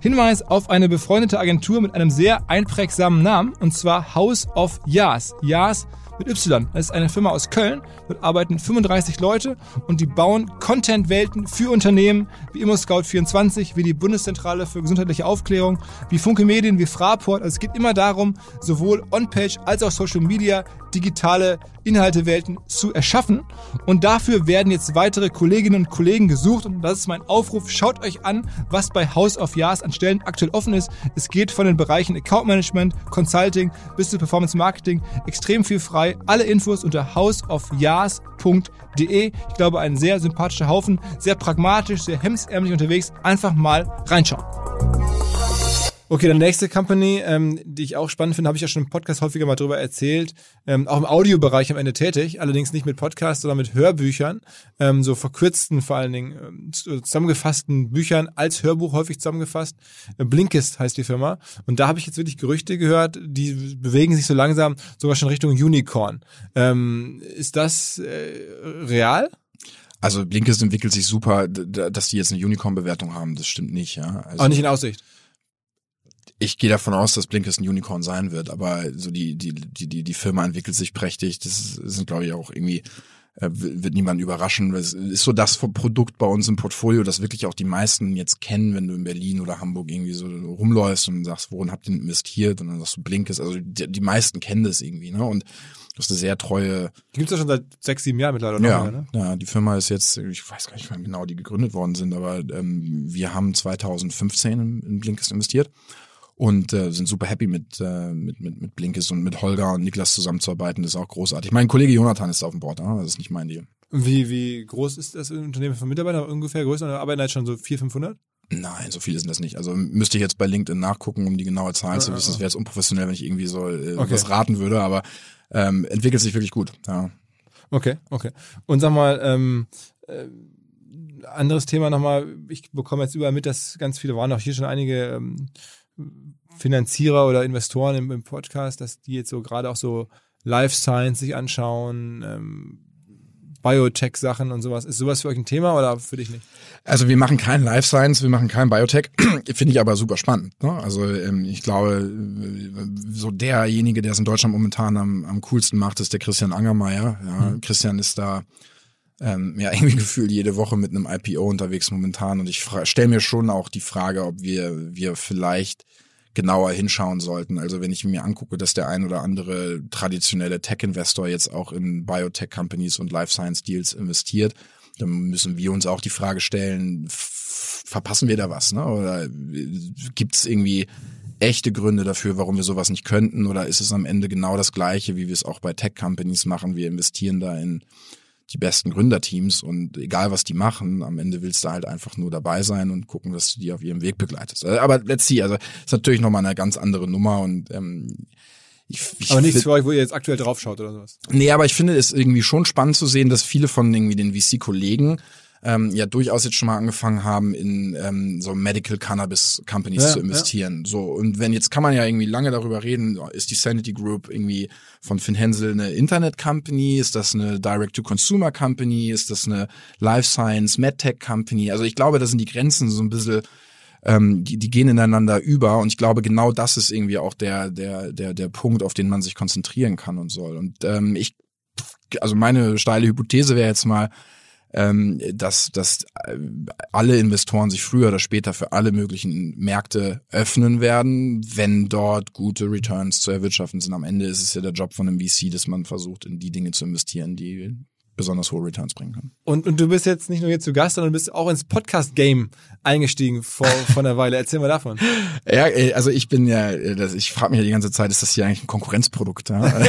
Hinweis auf eine befreundete Agentur mit einem sehr einprägsamen Namen, und zwar House of Yas. Yas mit Y. Das ist eine Firma aus Köln. Dort arbeiten 35 Leute und die bauen Content-Welten für Unternehmen wie ImmoScout24, wie die Bundeszentrale für gesundheitliche Aufklärung, wie Funke Medien, wie Fraport. Also es geht immer darum, sowohl On-Page als auch Social Media digitale Inhaltewelten zu erschaffen. Und dafür werden jetzt weitere Kolleginnen und Kollegen gesucht. Und das ist mein Aufruf. Schaut euch an, was bei House of Yas an Stellen aktuell offen ist. Es geht von den Bereichen Account Management, Consulting bis zu Performance Marketing extrem viel frei. Alle Infos unter houseofyas.de. Ich glaube, ein sehr sympathischer Haufen, sehr pragmatisch, sehr hemsärmlich unterwegs. Einfach mal reinschauen. Okay, dann nächste Company, ähm, die ich auch spannend finde, habe ich ja schon im Podcast häufiger mal drüber erzählt. Ähm, auch im Audiobereich am Ende tätig, allerdings nicht mit Podcasts, sondern mit Hörbüchern, ähm, so verkürzten, vor allen Dingen ähm, zu- zusammengefassten Büchern als Hörbuch häufig zusammengefasst. Äh, Blinkist heißt die Firma. Und da habe ich jetzt wirklich Gerüchte gehört, die bewegen sich so langsam sogar schon Richtung Unicorn. Ähm, ist das äh, real? Also Blinkist entwickelt sich super, dass die jetzt eine Unicorn-Bewertung haben, das stimmt nicht, ja. Also, Auch nicht in Aussicht. Ich gehe davon aus, dass Blinkist ein Unicorn sein wird, aber so die, die, die, die, die Firma entwickelt sich prächtig. Das sind, glaube ich, auch irgendwie, äh, wird niemand überraschen. Es ist so das Produkt bei uns im Portfolio, das wirklich auch die meisten jetzt kennen, wenn du in Berlin oder Hamburg irgendwie so rumläufst und sagst, worin habt ihr investiert? Und dann sagst du Blinkist. Also die, die meisten kennen das irgendwie, ne? Und das ist eine sehr treue, Die gibt's ja schon seit sechs, sieben Jahren mittlerweile. ja, noch mehr, ne? ja, die Firma ist jetzt, ich weiß gar nicht, wann genau die gegründet worden sind, aber ähm, wir haben 2015 in, in Blinkist investiert und äh, sind super happy mit, äh, mit, mit, mit Blinkist und mit Holger und Niklas zusammenzuarbeiten. Das ist auch großartig. Mein Kollege Jonathan ist auf dem Board, ah, das ist nicht mein Deal. Wie, wie groß ist das Unternehmen von Mitarbeitern? Ungefähr größer? Arbeiten jetzt schon so 400, 500? Nein, so viele sind das nicht. Also müsste ich jetzt bei LinkedIn nachgucken, um die genaue Zahl zu Ah, wissen. Das wäre jetzt unprofessionell, wenn ich irgendwie so äh, Okay. was raten würde, aber ähm, entwickelt sich wirklich gut. Ja. Okay, okay. Und sag mal, ähm, äh, anderes Thema nochmal, ich bekomme jetzt überall mit, dass ganz viele, waren auch hier schon einige ähm, Finanzierer oder Investoren im, im Podcast, dass die jetzt so gerade auch so Life Science sich anschauen, ähm, Biotech-Sachen und sowas. Ist sowas für euch ein Thema oder für dich nicht? Also wir machen kein Life Science, wir machen kein Biotech. Finde ich aber super spannend. Ne? Also ähm, ich glaube, so derjenige, der es in Deutschland momentan am, am coolsten macht, ist der Christian Angermeier. Ja, mhm. Christian ist da ähm, ja irgendwie gefühlt jede Woche mit einem IPO unterwegs momentan und ich stelle mir schon auch die Frage, ob wir wir vielleicht genauer hinschauen sollten. Also wenn ich mir angucke, dass der ein oder andere traditionelle Tech-Investor jetzt auch in Biotech-Companies und Life Science-Deals investiert, dann müssen wir uns auch die Frage stellen, verpassen wir da was? Ne? Oder gibt es irgendwie echte Gründe dafür, warum wir sowas nicht könnten? Oder ist es am Ende genau das Gleiche, wie wir es auch bei Tech-Companies machen? Wir investieren da in die besten Gründerteams und egal was die machen, am Ende willst du halt einfach nur dabei sein und gucken, dass du die auf ihrem Weg begleitest. Äh, aber let's see, also ist natürlich nochmal eine ganz andere Nummer und ähm, ich, ich aber nichts für euch, wo ihr jetzt aktuell draufschaut oder sowas. Nee, aber ich finde es irgendwie schon spannend zu sehen, dass viele von irgendwie den VC-Kollegen ähm, ja durchaus jetzt schon mal angefangen haben, in ähm, so Medical Cannabis Companies ja, zu investieren. Ja. So und wenn jetzt kann man ja irgendwie lange darüber reden, ist die Sanity Group irgendwie von Finn Hensel eine Internet Company, ist das eine Direct to Consumer Company, ist das eine Life Science MedTech Company? Also ich glaube, da sind die Grenzen so ein bisschen ähm, die, die gehen ineinander über und ich glaube genau das ist irgendwie auch der der der der Punkt, auf den man sich konzentrieren kann und soll. Und ähm, ich also meine steile Hypothese wäre jetzt mal, ähm, dass, dass äh, alle Investoren sich früher oder später für alle möglichen Märkte öffnen werden, wenn dort gute Returns zu erwirtschaften sind. Am Ende ist es ja der Job von einem VC, dass man versucht, in die Dinge zu investieren, die besonders hohe Returns bringen können. Und, und du bist jetzt nicht nur hier zu Gast, sondern du bist auch ins Podcast-Game eingestiegen vor, vor einer Weile. Erzähl mal davon. Ja, also ich bin ja, das, ich frage mich ja die ganze Zeit, ist das hier eigentlich ein Konkurrenzprodukt? Ja? nein,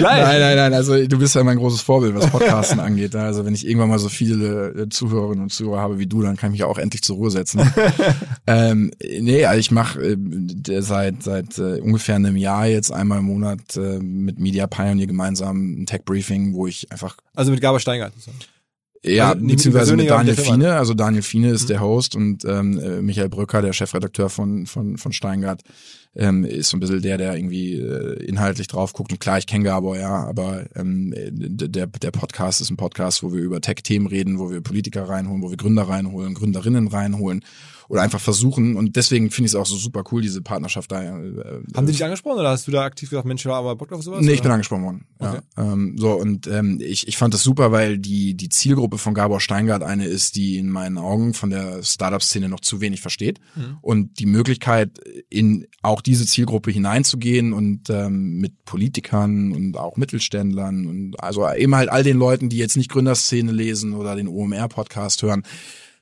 nein, nein, also du bist ja mein großes Vorbild, was Podcasten angeht. Also wenn ich irgendwann mal so viele äh, Zuhörerinnen und Zuhörer habe wie du, dann kann ich mich auch endlich zur Ruhe setzen. ähm, nee, also ich mache äh, seit seit äh, ungefähr einem Jahr jetzt einmal im Monat äh, mit Media Pioneer gemeinsam ein Tech Briefing, wo ich einfach also mit Gaber Steingart. Ja, also, beziehungsweise mit Daniel Fiene. Also Daniel Fiene ist mhm. der Host und ähm, äh, Michael Brücker, der Chefredakteur von, von, von Steingart, ähm, ist so ein bisschen der, der irgendwie äh, inhaltlich drauf guckt. Und klar, ich kenne Gabor, ja, aber ähm, der, der Podcast ist ein Podcast, wo wir über Tech-Themen reden, wo wir Politiker reinholen, wo wir Gründer reinholen, Gründerinnen reinholen oder einfach versuchen. Und deswegen finde ich es auch so super cool, diese Partnerschaft da. Äh, Haben die dich angesprochen oder hast du da aktiv gesagt, Mensch, war aber Bock auf sowas? Nee, ich bin angesprochen worden. Okay. Ja. Ähm, so, und ähm, ich, ich fand das super, weil die, die Zielgruppe von Gabor Steingart eine ist, die in meinen Augen von der Startup-Szene noch zu wenig versteht. Mhm. Und die Möglichkeit, in auch diese Zielgruppe hineinzugehen und ähm, mit Politikern und auch Mittelständlern und also eben halt all den Leuten, die jetzt nicht Gründerszene lesen oder den OMR-Podcast hören,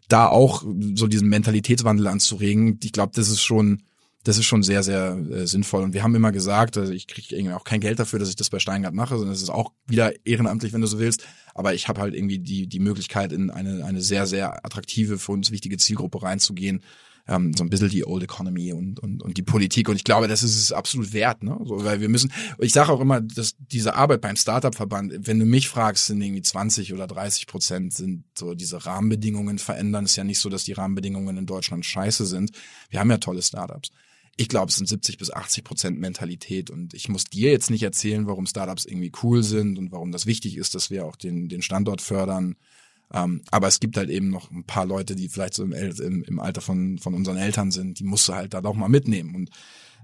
da auch so diesen Mentalitätswandel anzuregen, ich glaube, das ist schon, das ist schon sehr, sehr äh, sinnvoll. Und wir haben immer gesagt, also ich kriege irgendwie auch kein Geld dafür, dass ich das bei Steingart mache, sondern es ist auch wieder ehrenamtlich, wenn du so willst. Aber ich habe halt irgendwie die, die Möglichkeit, in eine, eine sehr, sehr attraktive, für uns wichtige Zielgruppe reinzugehen ähm, so ein bisschen die Old Economy und, und, und die Politik. Und ich glaube, das ist es absolut wert, ne? So, weil wir müssen, ich sage auch immer, dass diese Arbeit beim Startup-Verband, wenn du mich fragst, sind irgendwie 20 oder 30 Prozent sind so diese Rahmenbedingungen verändern. Es ist ja nicht so, dass die Rahmenbedingungen in Deutschland scheiße sind. Wir haben ja tolle Startups. Ich glaube, es sind 70 bis 80 Prozent Mentalität und ich muss dir jetzt nicht erzählen, warum Startups irgendwie cool sind und warum das wichtig ist, dass wir auch den, den Standort fördern ähm, aber es gibt halt eben noch ein paar Leute, die vielleicht so im, im, im Alter von, von unseren Eltern sind, die musst du halt da doch mal mitnehmen. Und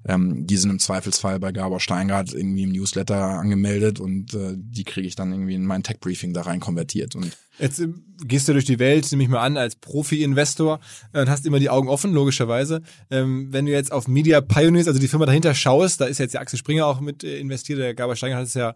ähm, die sind im Zweifelsfall bei Gabor Steingart irgendwie im Newsletter angemeldet und äh, die kriege ich dann irgendwie in mein Tech-Briefing da rein konvertiert. Und Jetzt äh, gehst du durch die Welt, nehme ich mal an, als Profi-Investor äh, und hast immer die Augen offen, logischerweise. Ähm, wenn du jetzt auf Media Pioneers, also die Firma dahinter schaust, da ist jetzt der Axel Springer auch mit äh, investiert, der Gabor Steingart hat es ja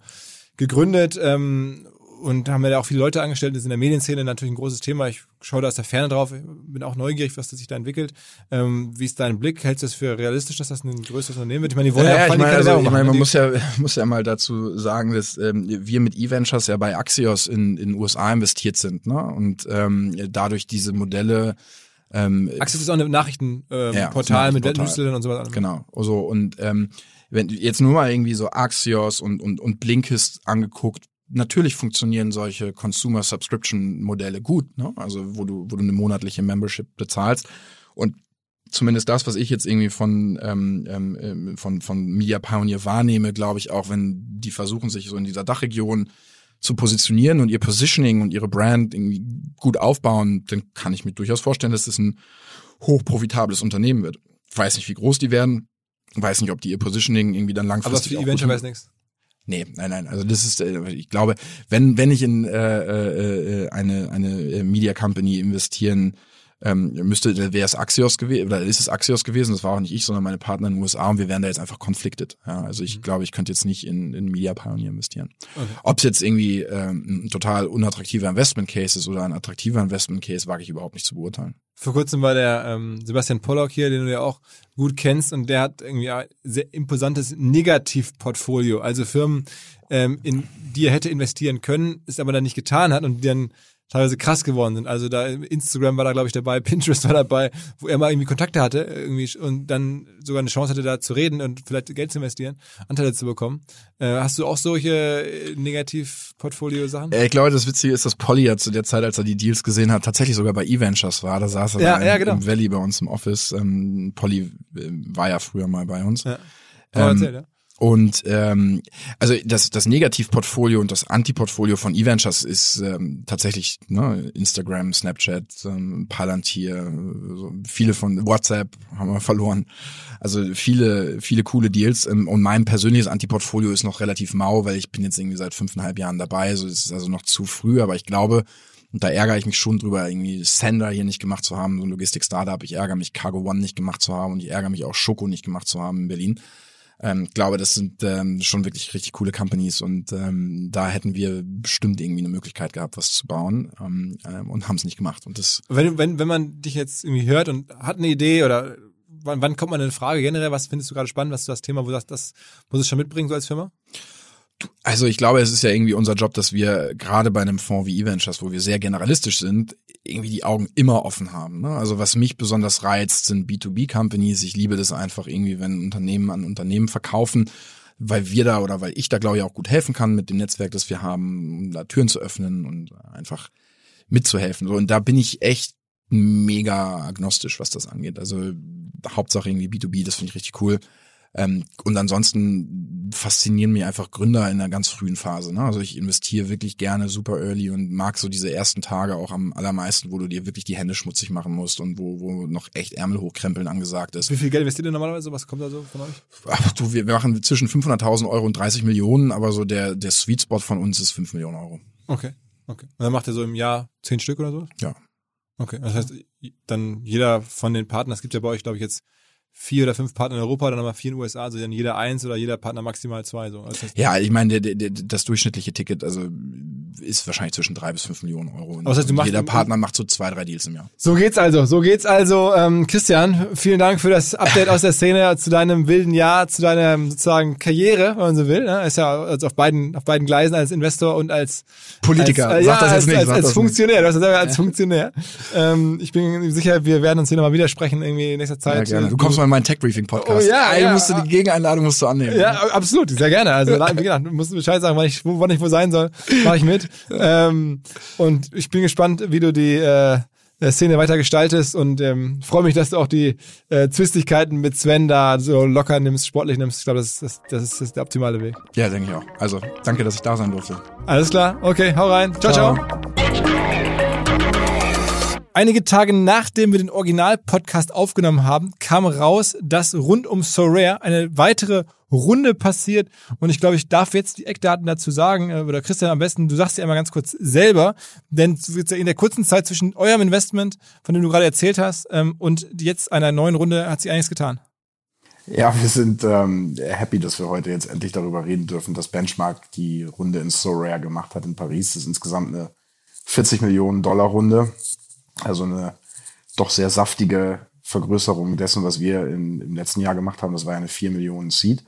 gegründet ähm, und haben wir da auch viele Leute angestellt. Das ist in der Medienszene natürlich ein großes Thema. Ich schaue da aus der Ferne drauf. Ich bin auch neugierig, was das sich da entwickelt. Ähm, wie ist dein Blick? Hältst du es für realistisch, dass das ein größeres Unternehmen wird? Ich meine, die wollen ja, ja, ja ich meine, also, ich meine, man muss ja, muss ja mal dazu sagen, dass ähm, wir mit E-Ventures ja bei Axios in in USA investiert sind, ne? Und ähm, dadurch diese Modelle ähm, Axios ist auch ein Nachrichtenportal ähm, ja, Portal mit Newslettern und so weiter. Genau. Also und ähm, wenn jetzt nur mal irgendwie so Axios und und und Blinkist angeguckt, natürlich funktionieren solche Consumer Subscription Modelle gut, ne? Also wo du, wo du eine monatliche Membership bezahlst und zumindest das, was ich jetzt irgendwie von ähm, ähm, von von Media Pioneer wahrnehme, glaube ich auch, wenn die versuchen sich so in dieser Dachregion zu positionieren und ihr Positioning und ihre Brand irgendwie gut aufbauen, dann kann ich mir durchaus vorstellen, dass das ein hochprofitables Unternehmen wird. Weiß nicht, wie groß die werden, weiß nicht, ob die ihr Positioning irgendwie dann langfristig. Aber für Eventure weiß nichts. Nee, nein, nein. Also das ist, äh, ich glaube, wenn wenn ich in äh, äh, äh eine eine Media Company investieren ähm, müsste, wäre es Axios gewesen, oder ist es Axios gewesen, das war auch nicht ich, sondern meine Partner in den USA und wir wären da jetzt einfach conflicted. Ja, also ich mhm. glaube, ich könnte jetzt nicht in, in Media Pioneer investieren. Okay. Ob es jetzt irgendwie ähm, ein total unattraktiver Investment Case ist oder ein attraktiver Investment Case, wage ich überhaupt nicht zu beurteilen. Vor kurzem war der ähm, Sebastian Pollock hier, den du ja auch gut kennst, und der hat irgendwie ein sehr imposantes Negativportfolio, also Firmen, ähm, in die er hätte investieren können, es aber dann nicht getan hat und die dann teilweise krass geworden sind. Also da Instagram war da glaube ich dabei, Pinterest war dabei, wo er mal irgendwie Kontakte hatte irgendwie und dann sogar eine Chance hatte da zu reden und vielleicht Geld zu investieren, Anteile zu bekommen. Äh, hast du auch solche äh, Negativ-Portfolio-Sachen? Ich glaube, das Witzige ist, dass Polly ja zu der Zeit, als er die Deals gesehen hat, tatsächlich sogar bei E-Ventures war. Da saß er ja, ja, im, genau. im Valley bei uns im Office. Ähm, Polly äh, war ja früher mal bei uns. Ja. Ähm, erzähl, ja. Und ähm, also das, das Negativportfolio und das Antiportfolio von eVentures ist ähm, tatsächlich ne, Instagram, Snapchat, ähm, Palantir, so viele von WhatsApp haben wir verloren. Also viele, viele coole Deals. Ähm, und mein persönliches Antiportfolio ist noch relativ mau, weil ich bin jetzt irgendwie seit fünfeinhalb Jahren dabei. So ist es also noch zu früh, aber ich glaube, und da ärgere ich mich schon drüber, irgendwie Sender hier nicht gemacht zu haben, so ein Logistik-Startup. Ich ärgere mich, Cargo One nicht gemacht zu haben und ich ärgere mich auch, Schoko nicht gemacht zu haben in Berlin ähm, glaube, das sind ähm, schon wirklich richtig coole Companies und ähm, da hätten wir bestimmt irgendwie eine Möglichkeit gehabt, was zu bauen ähm, ähm, und haben es nicht gemacht. Und das wenn, wenn, wenn man dich jetzt irgendwie hört und hat eine Idee oder wann, wann kommt man in Frage generell, was findest du gerade spannend, was ist das Thema, wo du sagst, das muss es schon mitbringen so als Firma? Also ich glaube, es ist ja irgendwie unser Job, dass wir gerade bei einem Fonds wie eVentures, wo wir sehr generalistisch sind, irgendwie die Augen immer offen haben. Ne? Also was mich besonders reizt, sind B2B-Companies. Ich liebe das einfach irgendwie, wenn Unternehmen an Unternehmen verkaufen, weil wir da oder weil ich da, glaube ich, auch gut helfen kann mit dem Netzwerk, das wir haben, um da Türen zu öffnen und einfach mitzuhelfen. So, und da bin ich echt mega agnostisch, was das angeht. Also Hauptsache irgendwie B2B, das finde ich richtig cool. Ähm, und ansonsten faszinieren mich einfach Gründer in einer ganz frühen Phase. Ne? Also ich investiere wirklich gerne super early und mag so diese ersten Tage auch am allermeisten, wo du dir wirklich die Hände schmutzig machen musst und wo, wo noch echt Ärmel hochkrempeln angesagt ist. Wie viel Geld investiert ihr normalerweise? Was kommt da so von euch? Ach, du, wir machen zwischen 500.000 Euro und 30 Millionen, aber so der, der Sweet Spot von uns ist 5 Millionen Euro. Okay, okay. Und dann macht ihr so im Jahr 10 Stück oder so? Ja. Okay, das heißt, dann jeder von den Partnern, es gibt ja bei euch, glaube ich, jetzt vier oder fünf Partner in Europa, dann nochmal vier in den USA, also dann jeder eins oder jeder Partner maximal zwei. So. Also ja, ich meine, der, der, das durchschnittliche Ticket, also ist wahrscheinlich zwischen drei bis fünf Millionen Euro. Und, das heißt, du machst, jeder Partner macht so zwei, drei Deals im Jahr. So geht's also, so geht's also. Ähm, Christian, vielen Dank für das Update aus der Szene zu deinem wilden Jahr, zu deiner sozusagen Karriere, wenn man so will. Ne? Ist ja also auf beiden, auf beiden Gleisen als Investor und als Politiker. Als, äh, ja, als, als, als Funktionär. Du hast das selber als ja. Funktionär. Ähm, ich bin sicher, wir werden uns hier nochmal widersprechen irgendwie in nächster Zeit. Ja, gerne. Du kommst mal in meinen Tech Briefing Podcast. Oh, ja, Ey, ja, musst du die Gegeneinladung musst du annehmen. Ja, absolut, sehr gerne. Also wie gesagt, musst du Bescheid sagen, wann ich, wo, wann ich wo sein soll, mache ich mit. Ähm, und ich bin gespannt, wie du die äh, Szene weiter gestaltest und ähm, freue mich, dass du auch die äh, Zwistigkeiten mit Sven da so locker nimmst, sportlich nimmst. Ich glaube, das, das, das, ist, das ist der optimale Weg. Ja, denke ich auch. Also, danke, dass ich da sein durfte. Alles klar, okay, hau rein. ciao. ciao. ciao. Einige Tage nachdem wir den Original-Podcast aufgenommen haben, kam raus, dass rund um Sorare eine weitere Runde passiert. Und ich glaube, ich darf jetzt die Eckdaten dazu sagen, äh, oder Christian am besten, du sagst ja einmal ganz kurz selber, denn in der kurzen Zeit zwischen eurem Investment, von dem du gerade erzählt hast, ähm, und jetzt einer neuen Runde hat sich einiges getan. Ja, wir sind ähm, happy, dass wir heute jetzt endlich darüber reden dürfen, dass Benchmark die Runde in Sorare gemacht hat in Paris. Das ist insgesamt eine 40 Millionen Dollar Runde. Also eine doch sehr saftige Vergrößerung dessen, was wir in, im letzten Jahr gemacht haben. Das war eine 4 Millionen Seed.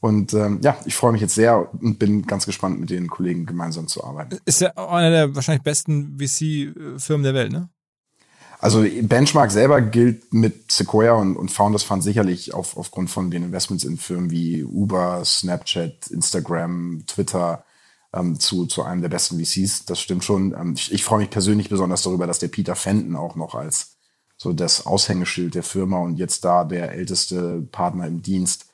Und ähm, ja, ich freue mich jetzt sehr und bin ganz gespannt, mit den Kollegen gemeinsam zu arbeiten. Ist ja einer der wahrscheinlich besten VC-Firmen der Welt, ne? Also Benchmark selber gilt mit Sequoia und, und Founders Fund sicherlich auf, aufgrund von den Investments in Firmen wie Uber, Snapchat, Instagram, Twitter ähm, zu, zu einem der besten VCs. Das stimmt schon. Ähm, ich, ich freue mich persönlich besonders darüber, dass der Peter Fenton auch noch als so das Aushängeschild der Firma und jetzt da der älteste Partner im Dienst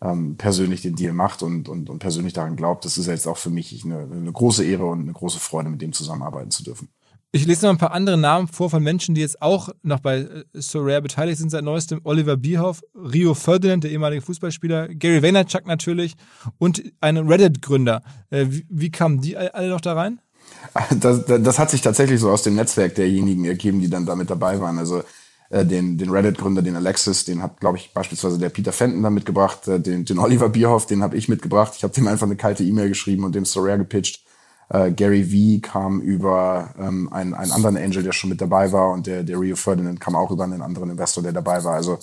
ähm, persönlich den Deal macht und, und, und persönlich daran glaubt. Das ist jetzt auch für mich eine, eine große Ehre und eine große Freude, mit dem zusammenarbeiten zu dürfen. Ich lese noch ein paar andere Namen vor von Menschen, die jetzt auch noch bei äh, Sorare beteiligt sind seit neuestem. Oliver Bierhoff, Rio Ferdinand, der ehemalige Fußballspieler, Gary Vaynerchuk natürlich und ein Reddit-Gründer. Äh, wie, wie kamen die alle noch da rein? Das, das, hat sich tatsächlich so aus dem Netzwerk derjenigen ergeben, die dann damit dabei waren. Also äh, den, den Reddit-Gründer, den Alexis, den hat, glaube ich, beispielsweise der Peter Fenton da mitgebracht, äh, den, den Oliver Bierhoff, den habe ich mitgebracht. Ich habe dem einfach eine kalte E-Mail geschrieben und dem Sorare gepitcht. Äh, Gary V kam über ähm, einen, einen anderen Angel, der schon mit dabei war und der, der Rio Ferdinand kam auch über einen anderen Investor, der dabei war. Also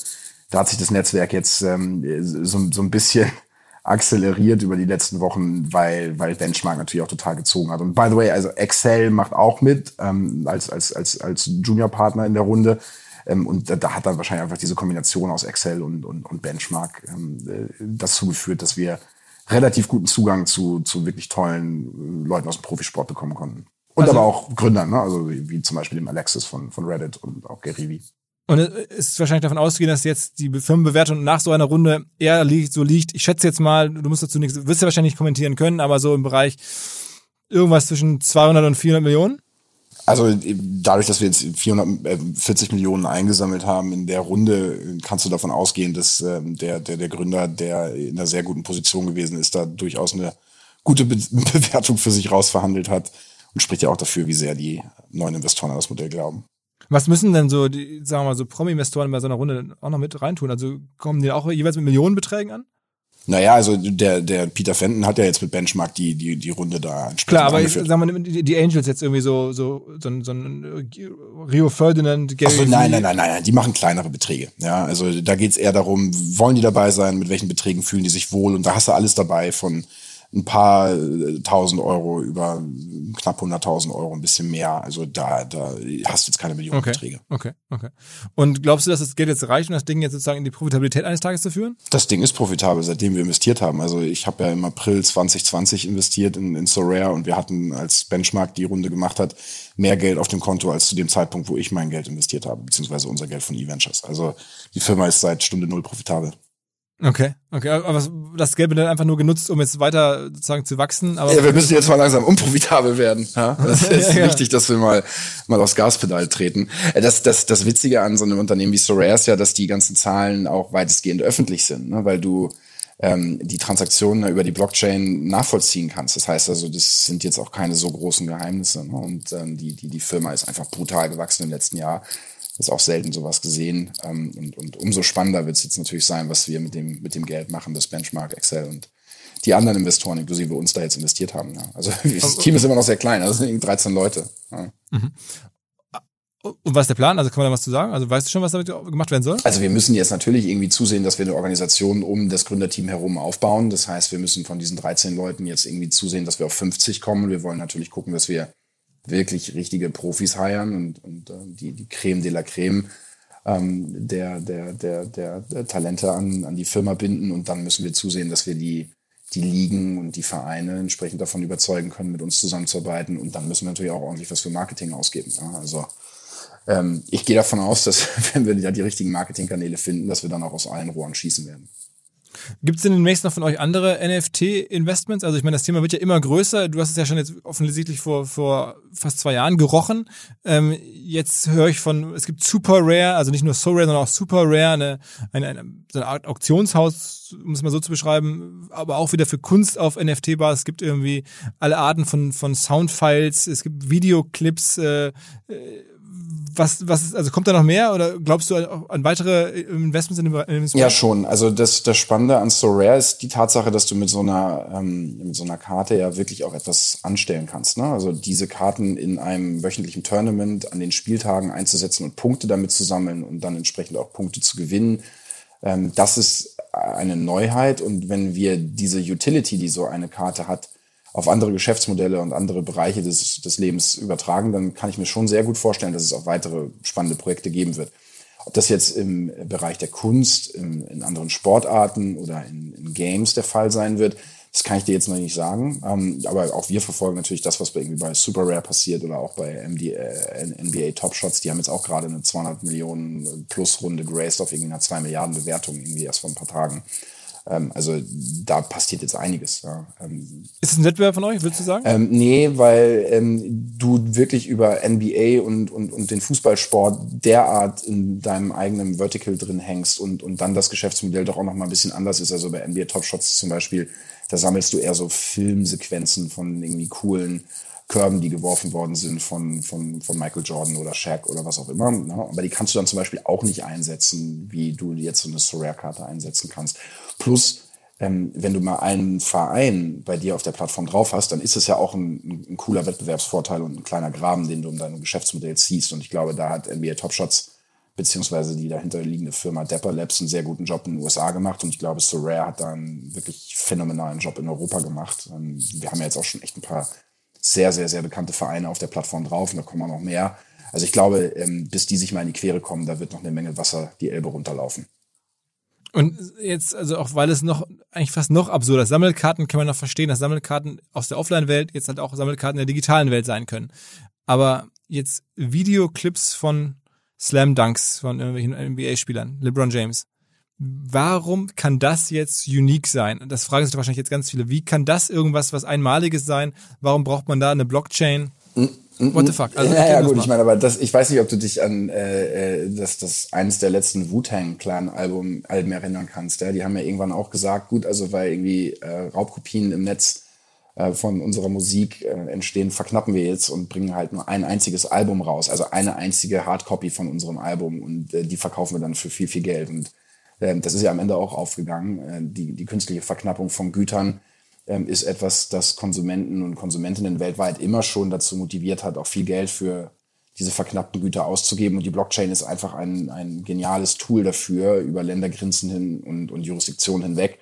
da hat sich das Netzwerk jetzt ähm, so, so ein bisschen akzeleriert über die letzten Wochen, weil, weil Benchmark natürlich auch total gezogen hat. Und by the way, also Excel macht auch mit ähm, als, als, als, als Junior-Partner in der Runde. Ähm, und da, da hat dann wahrscheinlich einfach diese Kombination aus Excel und, und, und Benchmark ähm, äh, dazu geführt, dass wir relativ guten Zugang zu, zu wirklich tollen äh, Leuten aus dem Profisport bekommen konnten. Und also, aber auch Gründern, ne? also wie, wie zum Beispiel dem Alexis von, von Reddit und auch Gary Und es ist wahrscheinlich davon auszugehen, dass jetzt die Firmenbewertung nach so einer Runde eher liegt, so liegt. Ich schätze jetzt mal, du musst dazu nichts, wirst du wahrscheinlich nicht kommentieren können, aber so im Bereich irgendwas zwischen 200 und 400 Millionen? Also dadurch, dass wir jetzt 440 Millionen eingesammelt haben in der Runde, kannst du davon ausgehen, dass ähm, der, der, der Gründer, der in einer sehr guten Position gewesen ist, da durchaus eine gute Be Bewertung für sich rausverhandelt hat und spricht ja auch dafür, wie sehr die neuen Investoren an das Modell glauben. Was müssen denn so, die, sagen wir mal, so Promi-Investoren bei so einer Runde auch noch mit reintun? Also kommen die auch jeweils mit Millionenbeträgen an? Naja, also der, der Peter Fenton hat ja jetzt mit Benchmark die, die, die Runde da entsprechend Klar, aber angeführt. sagen wir die, die Angels jetzt irgendwie so, so, so, so ein Rio Ferdinand, Gary Ach so, nein, nein, nein, nein, die machen kleinere Beträge. Ja, also da geht's eher darum, wollen die dabei sein, mit welchen Beträgen fühlen die sich wohl und da hast du alles dabei von ein paar äh, tausend Euro über knapp 100.000 Euro, ein bisschen mehr. Also da, da hast du jetzt keine Millionenbeträge. Okay, okay, okay. Und glaubst du, dass das Geld jetzt reicht, um das Ding jetzt sozusagen in die Profitabilität eines Tages zu führen? Das Ding ist profitabel, seitdem wir investiert haben. Also ich habe ja im April 2020 investiert in, in Sorare und wir hatten, als Benchmark die Runde gemacht hat, mehr Geld auf dem Konto als zu dem Zeitpunkt, wo ich mein Geld investiert habe, beziehungsweise unser Geld von eVentures. Also die Firma ist seit Stunde null profitabel. Okay, okay, aber das Geld wird dann einfach nur genutzt, um jetzt weiter sozusagen zu wachsen. Aber ja, wir müssen jetzt mal langsam unprofitabel werden. Ja? Das ist ja, wichtig, dass wir mal mal aufs Gaspedal treten. Äh, das, das, das Witzige an so einem Unternehmen wie Sorare ist ja, dass die ganzen Zahlen auch weitestgehend öffentlich sind, ne? weil du ähm, die Transaktionen über die Blockchain nachvollziehen kannst. Das heißt also, das sind jetzt auch keine so großen Geheimnisse. Ne? Und ähm, die, die, die Firma ist einfach brutal gewachsen im letzten Jahr ist auch selten sowas gesehen. Ähm, und, und umso spannender wird es jetzt natürlich sein, was wir mit dem, mit dem Geld machen, das Benchmark, Excel und die anderen Investoren, inklusive uns, da jetzt investiert haben. Ja. Also das Team ist immer noch sehr klein, also sind 13 Leute. Ja. Mhm. Und was ist der Plan? Also kann man da was zu sagen? Also weißt du schon, was damit gemacht werden soll? Also wir müssen jetzt natürlich irgendwie zusehen, dass wir eine Organisation um das Gründerteam herum aufbauen. Das heißt, wir müssen von diesen 13 Leuten jetzt irgendwie zusehen, dass wir auf 50 kommen. Wir wollen natürlich gucken, dass wir wirklich richtige Profis heiern und, und äh, die, die Creme de la Creme ähm, der, der, der, der, der Talente an, an die Firma binden und dann müssen wir zusehen, dass wir die, die Ligen und die Vereine entsprechend davon überzeugen können, mit uns zusammenzuarbeiten und dann müssen wir natürlich auch ordentlich was für Marketing ausgeben. Ja? Also ähm, ich gehe davon aus, dass wenn wir ja die richtigen Marketingkanäle finden, dass wir dann auch aus allen Rohren schießen werden. Gibt es denn demnächst noch von euch andere NFT-Investments? Also ich meine, das Thema wird ja immer größer. Du hast es ja schon jetzt offensichtlich vor, vor fast zwei Jahren gerochen. Ähm, jetzt höre ich von, es gibt Super Rare, also nicht nur So Rare, sondern auch Super Rare, eine, eine, eine, so eine Art Auktionshaus, um es mal so zu beschreiben, aber auch wieder für Kunst auf NFT-Bar. Es gibt irgendwie alle Arten von, von Soundfiles, es gibt Videoclips, äh, äh was, was, also kommt da noch mehr oder glaubst du an weitere Investments in dem, in Ja, schon. Also das, das Spannende an So Rare ist die Tatsache, dass du mit so einer, ähm, mit so einer Karte ja wirklich auch etwas anstellen kannst. Ne? Also diese Karten in einem wöchentlichen Tournament an den Spieltagen einzusetzen und Punkte damit zu sammeln und dann entsprechend auch Punkte zu gewinnen. Ähm, das ist eine Neuheit und wenn wir diese Utility, die so eine Karte hat, auf andere Geschäftsmodelle und andere Bereiche des, des Lebens übertragen, dann kann ich mir schon sehr gut vorstellen, dass es auch weitere spannende Projekte geben wird. Ob das jetzt im Bereich der Kunst, in, in anderen Sportarten oder in, in, Games der Fall sein wird, das kann ich dir jetzt noch nicht sagen. Ähm, aber auch wir verfolgen natürlich das, was bei, irgendwie bei Super Rare passiert oder auch bei MD, äh, NBA Top Shots. Die haben jetzt auch gerade eine 200 Millionen Plus Runde geraced auf irgendwie einer 2 Milliarden Bewertung irgendwie erst vor ein paar Tagen. Ähm, also da passiert jetzt einiges. Ja. Ähm, ist es ein Wettbewerb von euch, würdest du sagen? Ähm, nee, weil ähm, du wirklich über NBA und, und, und den Fußballsport derart in deinem eigenen Vertical drin hängst und, und dann das Geschäftsmodell doch auch noch mal ein bisschen anders ist. Also bei NBA Top Shots zum Beispiel, da sammelst du eher so Filmsequenzen von irgendwie coolen Körben, die geworfen worden sind von, von, von Michael Jordan oder Shaq oder was auch immer. Ne? Aber die kannst du dann zum Beispiel auch nicht einsetzen, wie du jetzt so eine Sorare-Karte einsetzen kannst. Plus, ähm, wenn du mal einen Verein bei dir auf der Plattform drauf hast, dann ist es ja auch ein, ein cooler Wettbewerbsvorteil und ein kleiner Graben, den du um dein Geschäftsmodell ziehst. Und ich glaube, da hat NBA Top Shots beziehungsweise die dahinterliegende Firma Dapper Labs einen sehr guten Job in den USA gemacht und ich glaube, Sorare hat da einen wirklich phänomenalen Job in Europa gemacht. Ähm, wir haben ja jetzt auch schon echt ein paar sehr, sehr, sehr bekannte Vereine auf der Plattform drauf und da kommen auch noch mehr. Also ich glaube, ähm, bis die sich mal in die Quere kommen, da wird noch eine Menge Wasser die Elbe runterlaufen. Und jetzt, also auch weil es noch eigentlich fast noch absurder. Sammelkarten kann man noch verstehen, dass Sammelkarten aus der Offline-Welt jetzt halt auch Sammelkarten der digitalen Welt sein können. Aber jetzt Videoclips von Slam Dunks von irgendwelchen NBA-Spielern, LeBron James. Warum kann das jetzt unique sein? Das fragen sich wahrscheinlich jetzt ganz viele. Wie kann das irgendwas, was Einmaliges sein? Warum braucht man da eine Blockchain? What the fuck? Also, ja, ja gut, ich meine, aber das, ich weiß nicht, ob du dich an äh, äh das, das eines der letzten Wu-Tang-Clan-Alben Alben erinnern kannst. Ja? Die haben ja irgendwann auch gesagt, gut, also weil irgendwie äh, Raubkopien im Netz äh, von unserer Musik äh, entstehen, verknappen wir jetzt und bringen halt nur ein einziges Album raus, also eine einzige Hardcopy von unserem Album und äh, die verkaufen wir dann für viel, viel Geld. Und das ist ja am Ende auch aufgegangen. Äh, die, die künstliche Verknappung von Gütern ähm, ist etwas, das Konsumenten und Konsumentinnen weltweit immer schon dazu motiviert hat, auch viel Geld für diese verknappten Güter auszugeben. Und die Blockchain ist einfach ein, ein geniales Tool dafür, über Ländergrenzen hin und, und Jurisdiktionen hinweg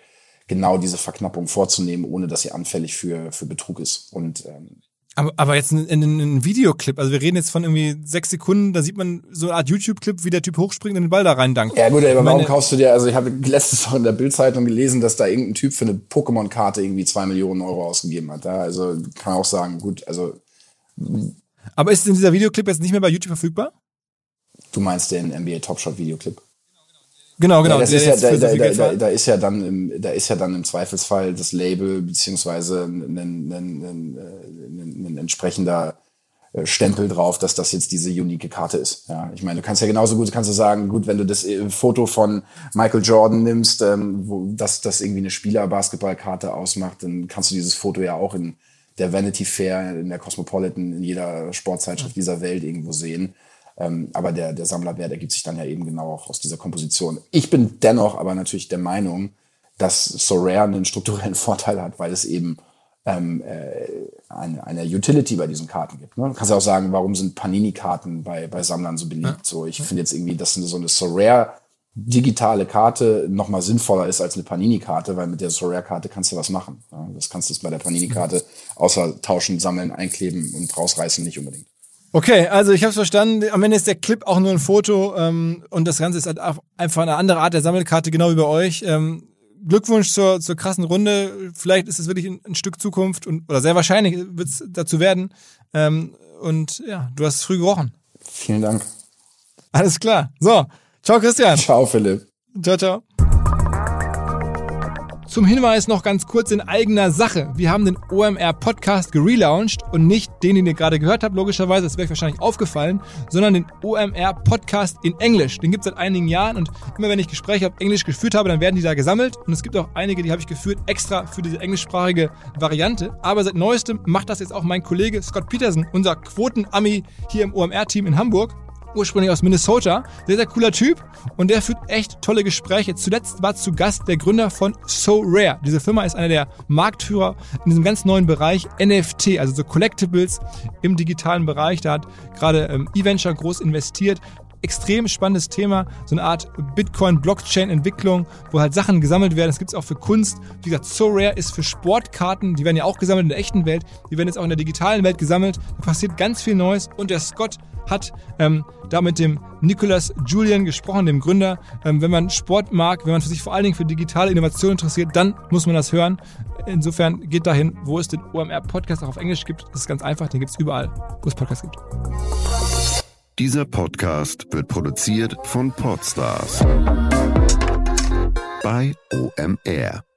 genau diese Verknappung vorzunehmen, ohne dass sie anfällig für, für Betrug ist. Und ähm, aber, aber jetzt ein, ein, ein Videoclip, also wir reden jetzt von irgendwie sechs Sekunden, da sieht man so eine Art YouTube-Clip, wie der Typ hochspringt und den Ball da rein dankt. Ja gut, aber warum kaufst du dir, also ich habe letztes Mal in der Bildzeitung gelesen, dass da irgendein Typ für eine Pokémon-Karte irgendwie zwei Millionen Euro ausgegeben hat. Ja, also kann auch sagen, gut, also. Aber ist denn dieser Videoclip jetzt nicht mehr bei YouTube verfügbar? Du meinst den NBA Top Shot Videoclip? Genau, genau. Ja, das ist ja, da, da, da, da, ist ja dann im, da ist ja dann im Zweifelsfall das Label beziehungsweise ein, ein, ein, ein, entsprechender äh, Stempel drauf, dass das jetzt diese unique Karte ist. Ja, ich meine, du kannst ja genauso gut, kannst du sagen, gut, wenn du das äh, Foto von Michael Jordan nimmst, ähm, wo das, das irgendwie eine Spieler-Basketballkarte ausmacht, dann kannst du dieses Foto ja auch in der Vanity Fair, in der Cosmopolitan, in jeder Sportzeitschrift dieser Welt irgendwo sehen. Ähm, aber der, der Sammlerwert ergibt sich dann ja eben genau auch aus dieser Komposition. Ich bin dennoch aber natürlich der Meinung, dass So Rare einen strukturellen Vorteil hat, weil es eben ähm, äh, eine, eine Utility bei diesen Karten gibt. Ne? Du kannst ja auch sagen, warum sind Panini-Karten bei, bei Sammlern so beliebt? Ja. So, ich finde jetzt irgendwie, dass so eine So Rare digitale Karte noch mal sinnvoller ist als eine Panini-Karte, weil mit der Sorare-Karte kannst du was machen. Ja? Das kannst du bei der Panini-Karte außer tauschen, sammeln, einkleben und rausreißen nicht unbedingt. Okay, also ich habe verstanden. Am Ende ist der Clip auch nur ein Foto ähm, und das Ganze ist halt einfach eine andere Art der Sammelkarte, genau wie bei euch. Ähm, Glückwunsch zur, zur krassen Runde. Vielleicht ist es wirklich ein, ein Stück Zukunft und oder sehr wahrscheinlich wird es dazu werden. Ähm, und ja, du hast es früh gerochen. Vielen Dank. Alles klar. So, ciao Christian. Ciao Philipp. Ciao, ciao. Zum Hinweis noch ganz kurz in eigener Sache. Wir haben den OMR Podcast gelauncht und nicht den, den ihr gerade gehört habt, logischerweise, das wäre euch wahrscheinlich aufgefallen, sondern den OMR Podcast in Englisch. Den gibt es seit einigen Jahren und immer wenn ich Gespräche auf Englisch geführt habe, dann werden die da gesammelt und es gibt auch einige, die habe ich geführt extra für diese englischsprachige Variante. Aber seit neuestem macht das jetzt auch mein Kollege Scott Peterson, unser Quoten-Ami hier im OMR-Team in Hamburg ursprünglich aus Minnesota. Sehr, sehr cooler Typ und der führt echt tolle Gespräche. Zuletzt war zu Gast der Gründer von So Rare. Diese Firma ist einer der Marktführer in diesem ganz neuen Bereich NFT, also so Collectibles im digitalen Bereich. Da hat gerade ähm, eVenture groß investiert extrem spannendes Thema, so eine Art Bitcoin-Blockchain-Entwicklung, wo halt Sachen gesammelt werden. Das gibt es auch für Kunst. Wie gesagt, So Rare ist für Sportkarten, die werden ja auch gesammelt in der echten Welt, die werden jetzt auch in der digitalen Welt gesammelt. Da passiert ganz viel Neues und der Scott hat ähm, da mit dem Nicholas Julian gesprochen, dem Gründer. Ähm, wenn man Sport mag, wenn man sich vor allen Dingen für digitale Innovation interessiert, dann muss man das hören. Insofern geht dahin, wo es den OMR-Podcast auch auf Englisch gibt. Das ist ganz einfach, den gibt es überall, wo es Podcasts gibt. Dieser Podcast wird produziert von Podstars bei OMR.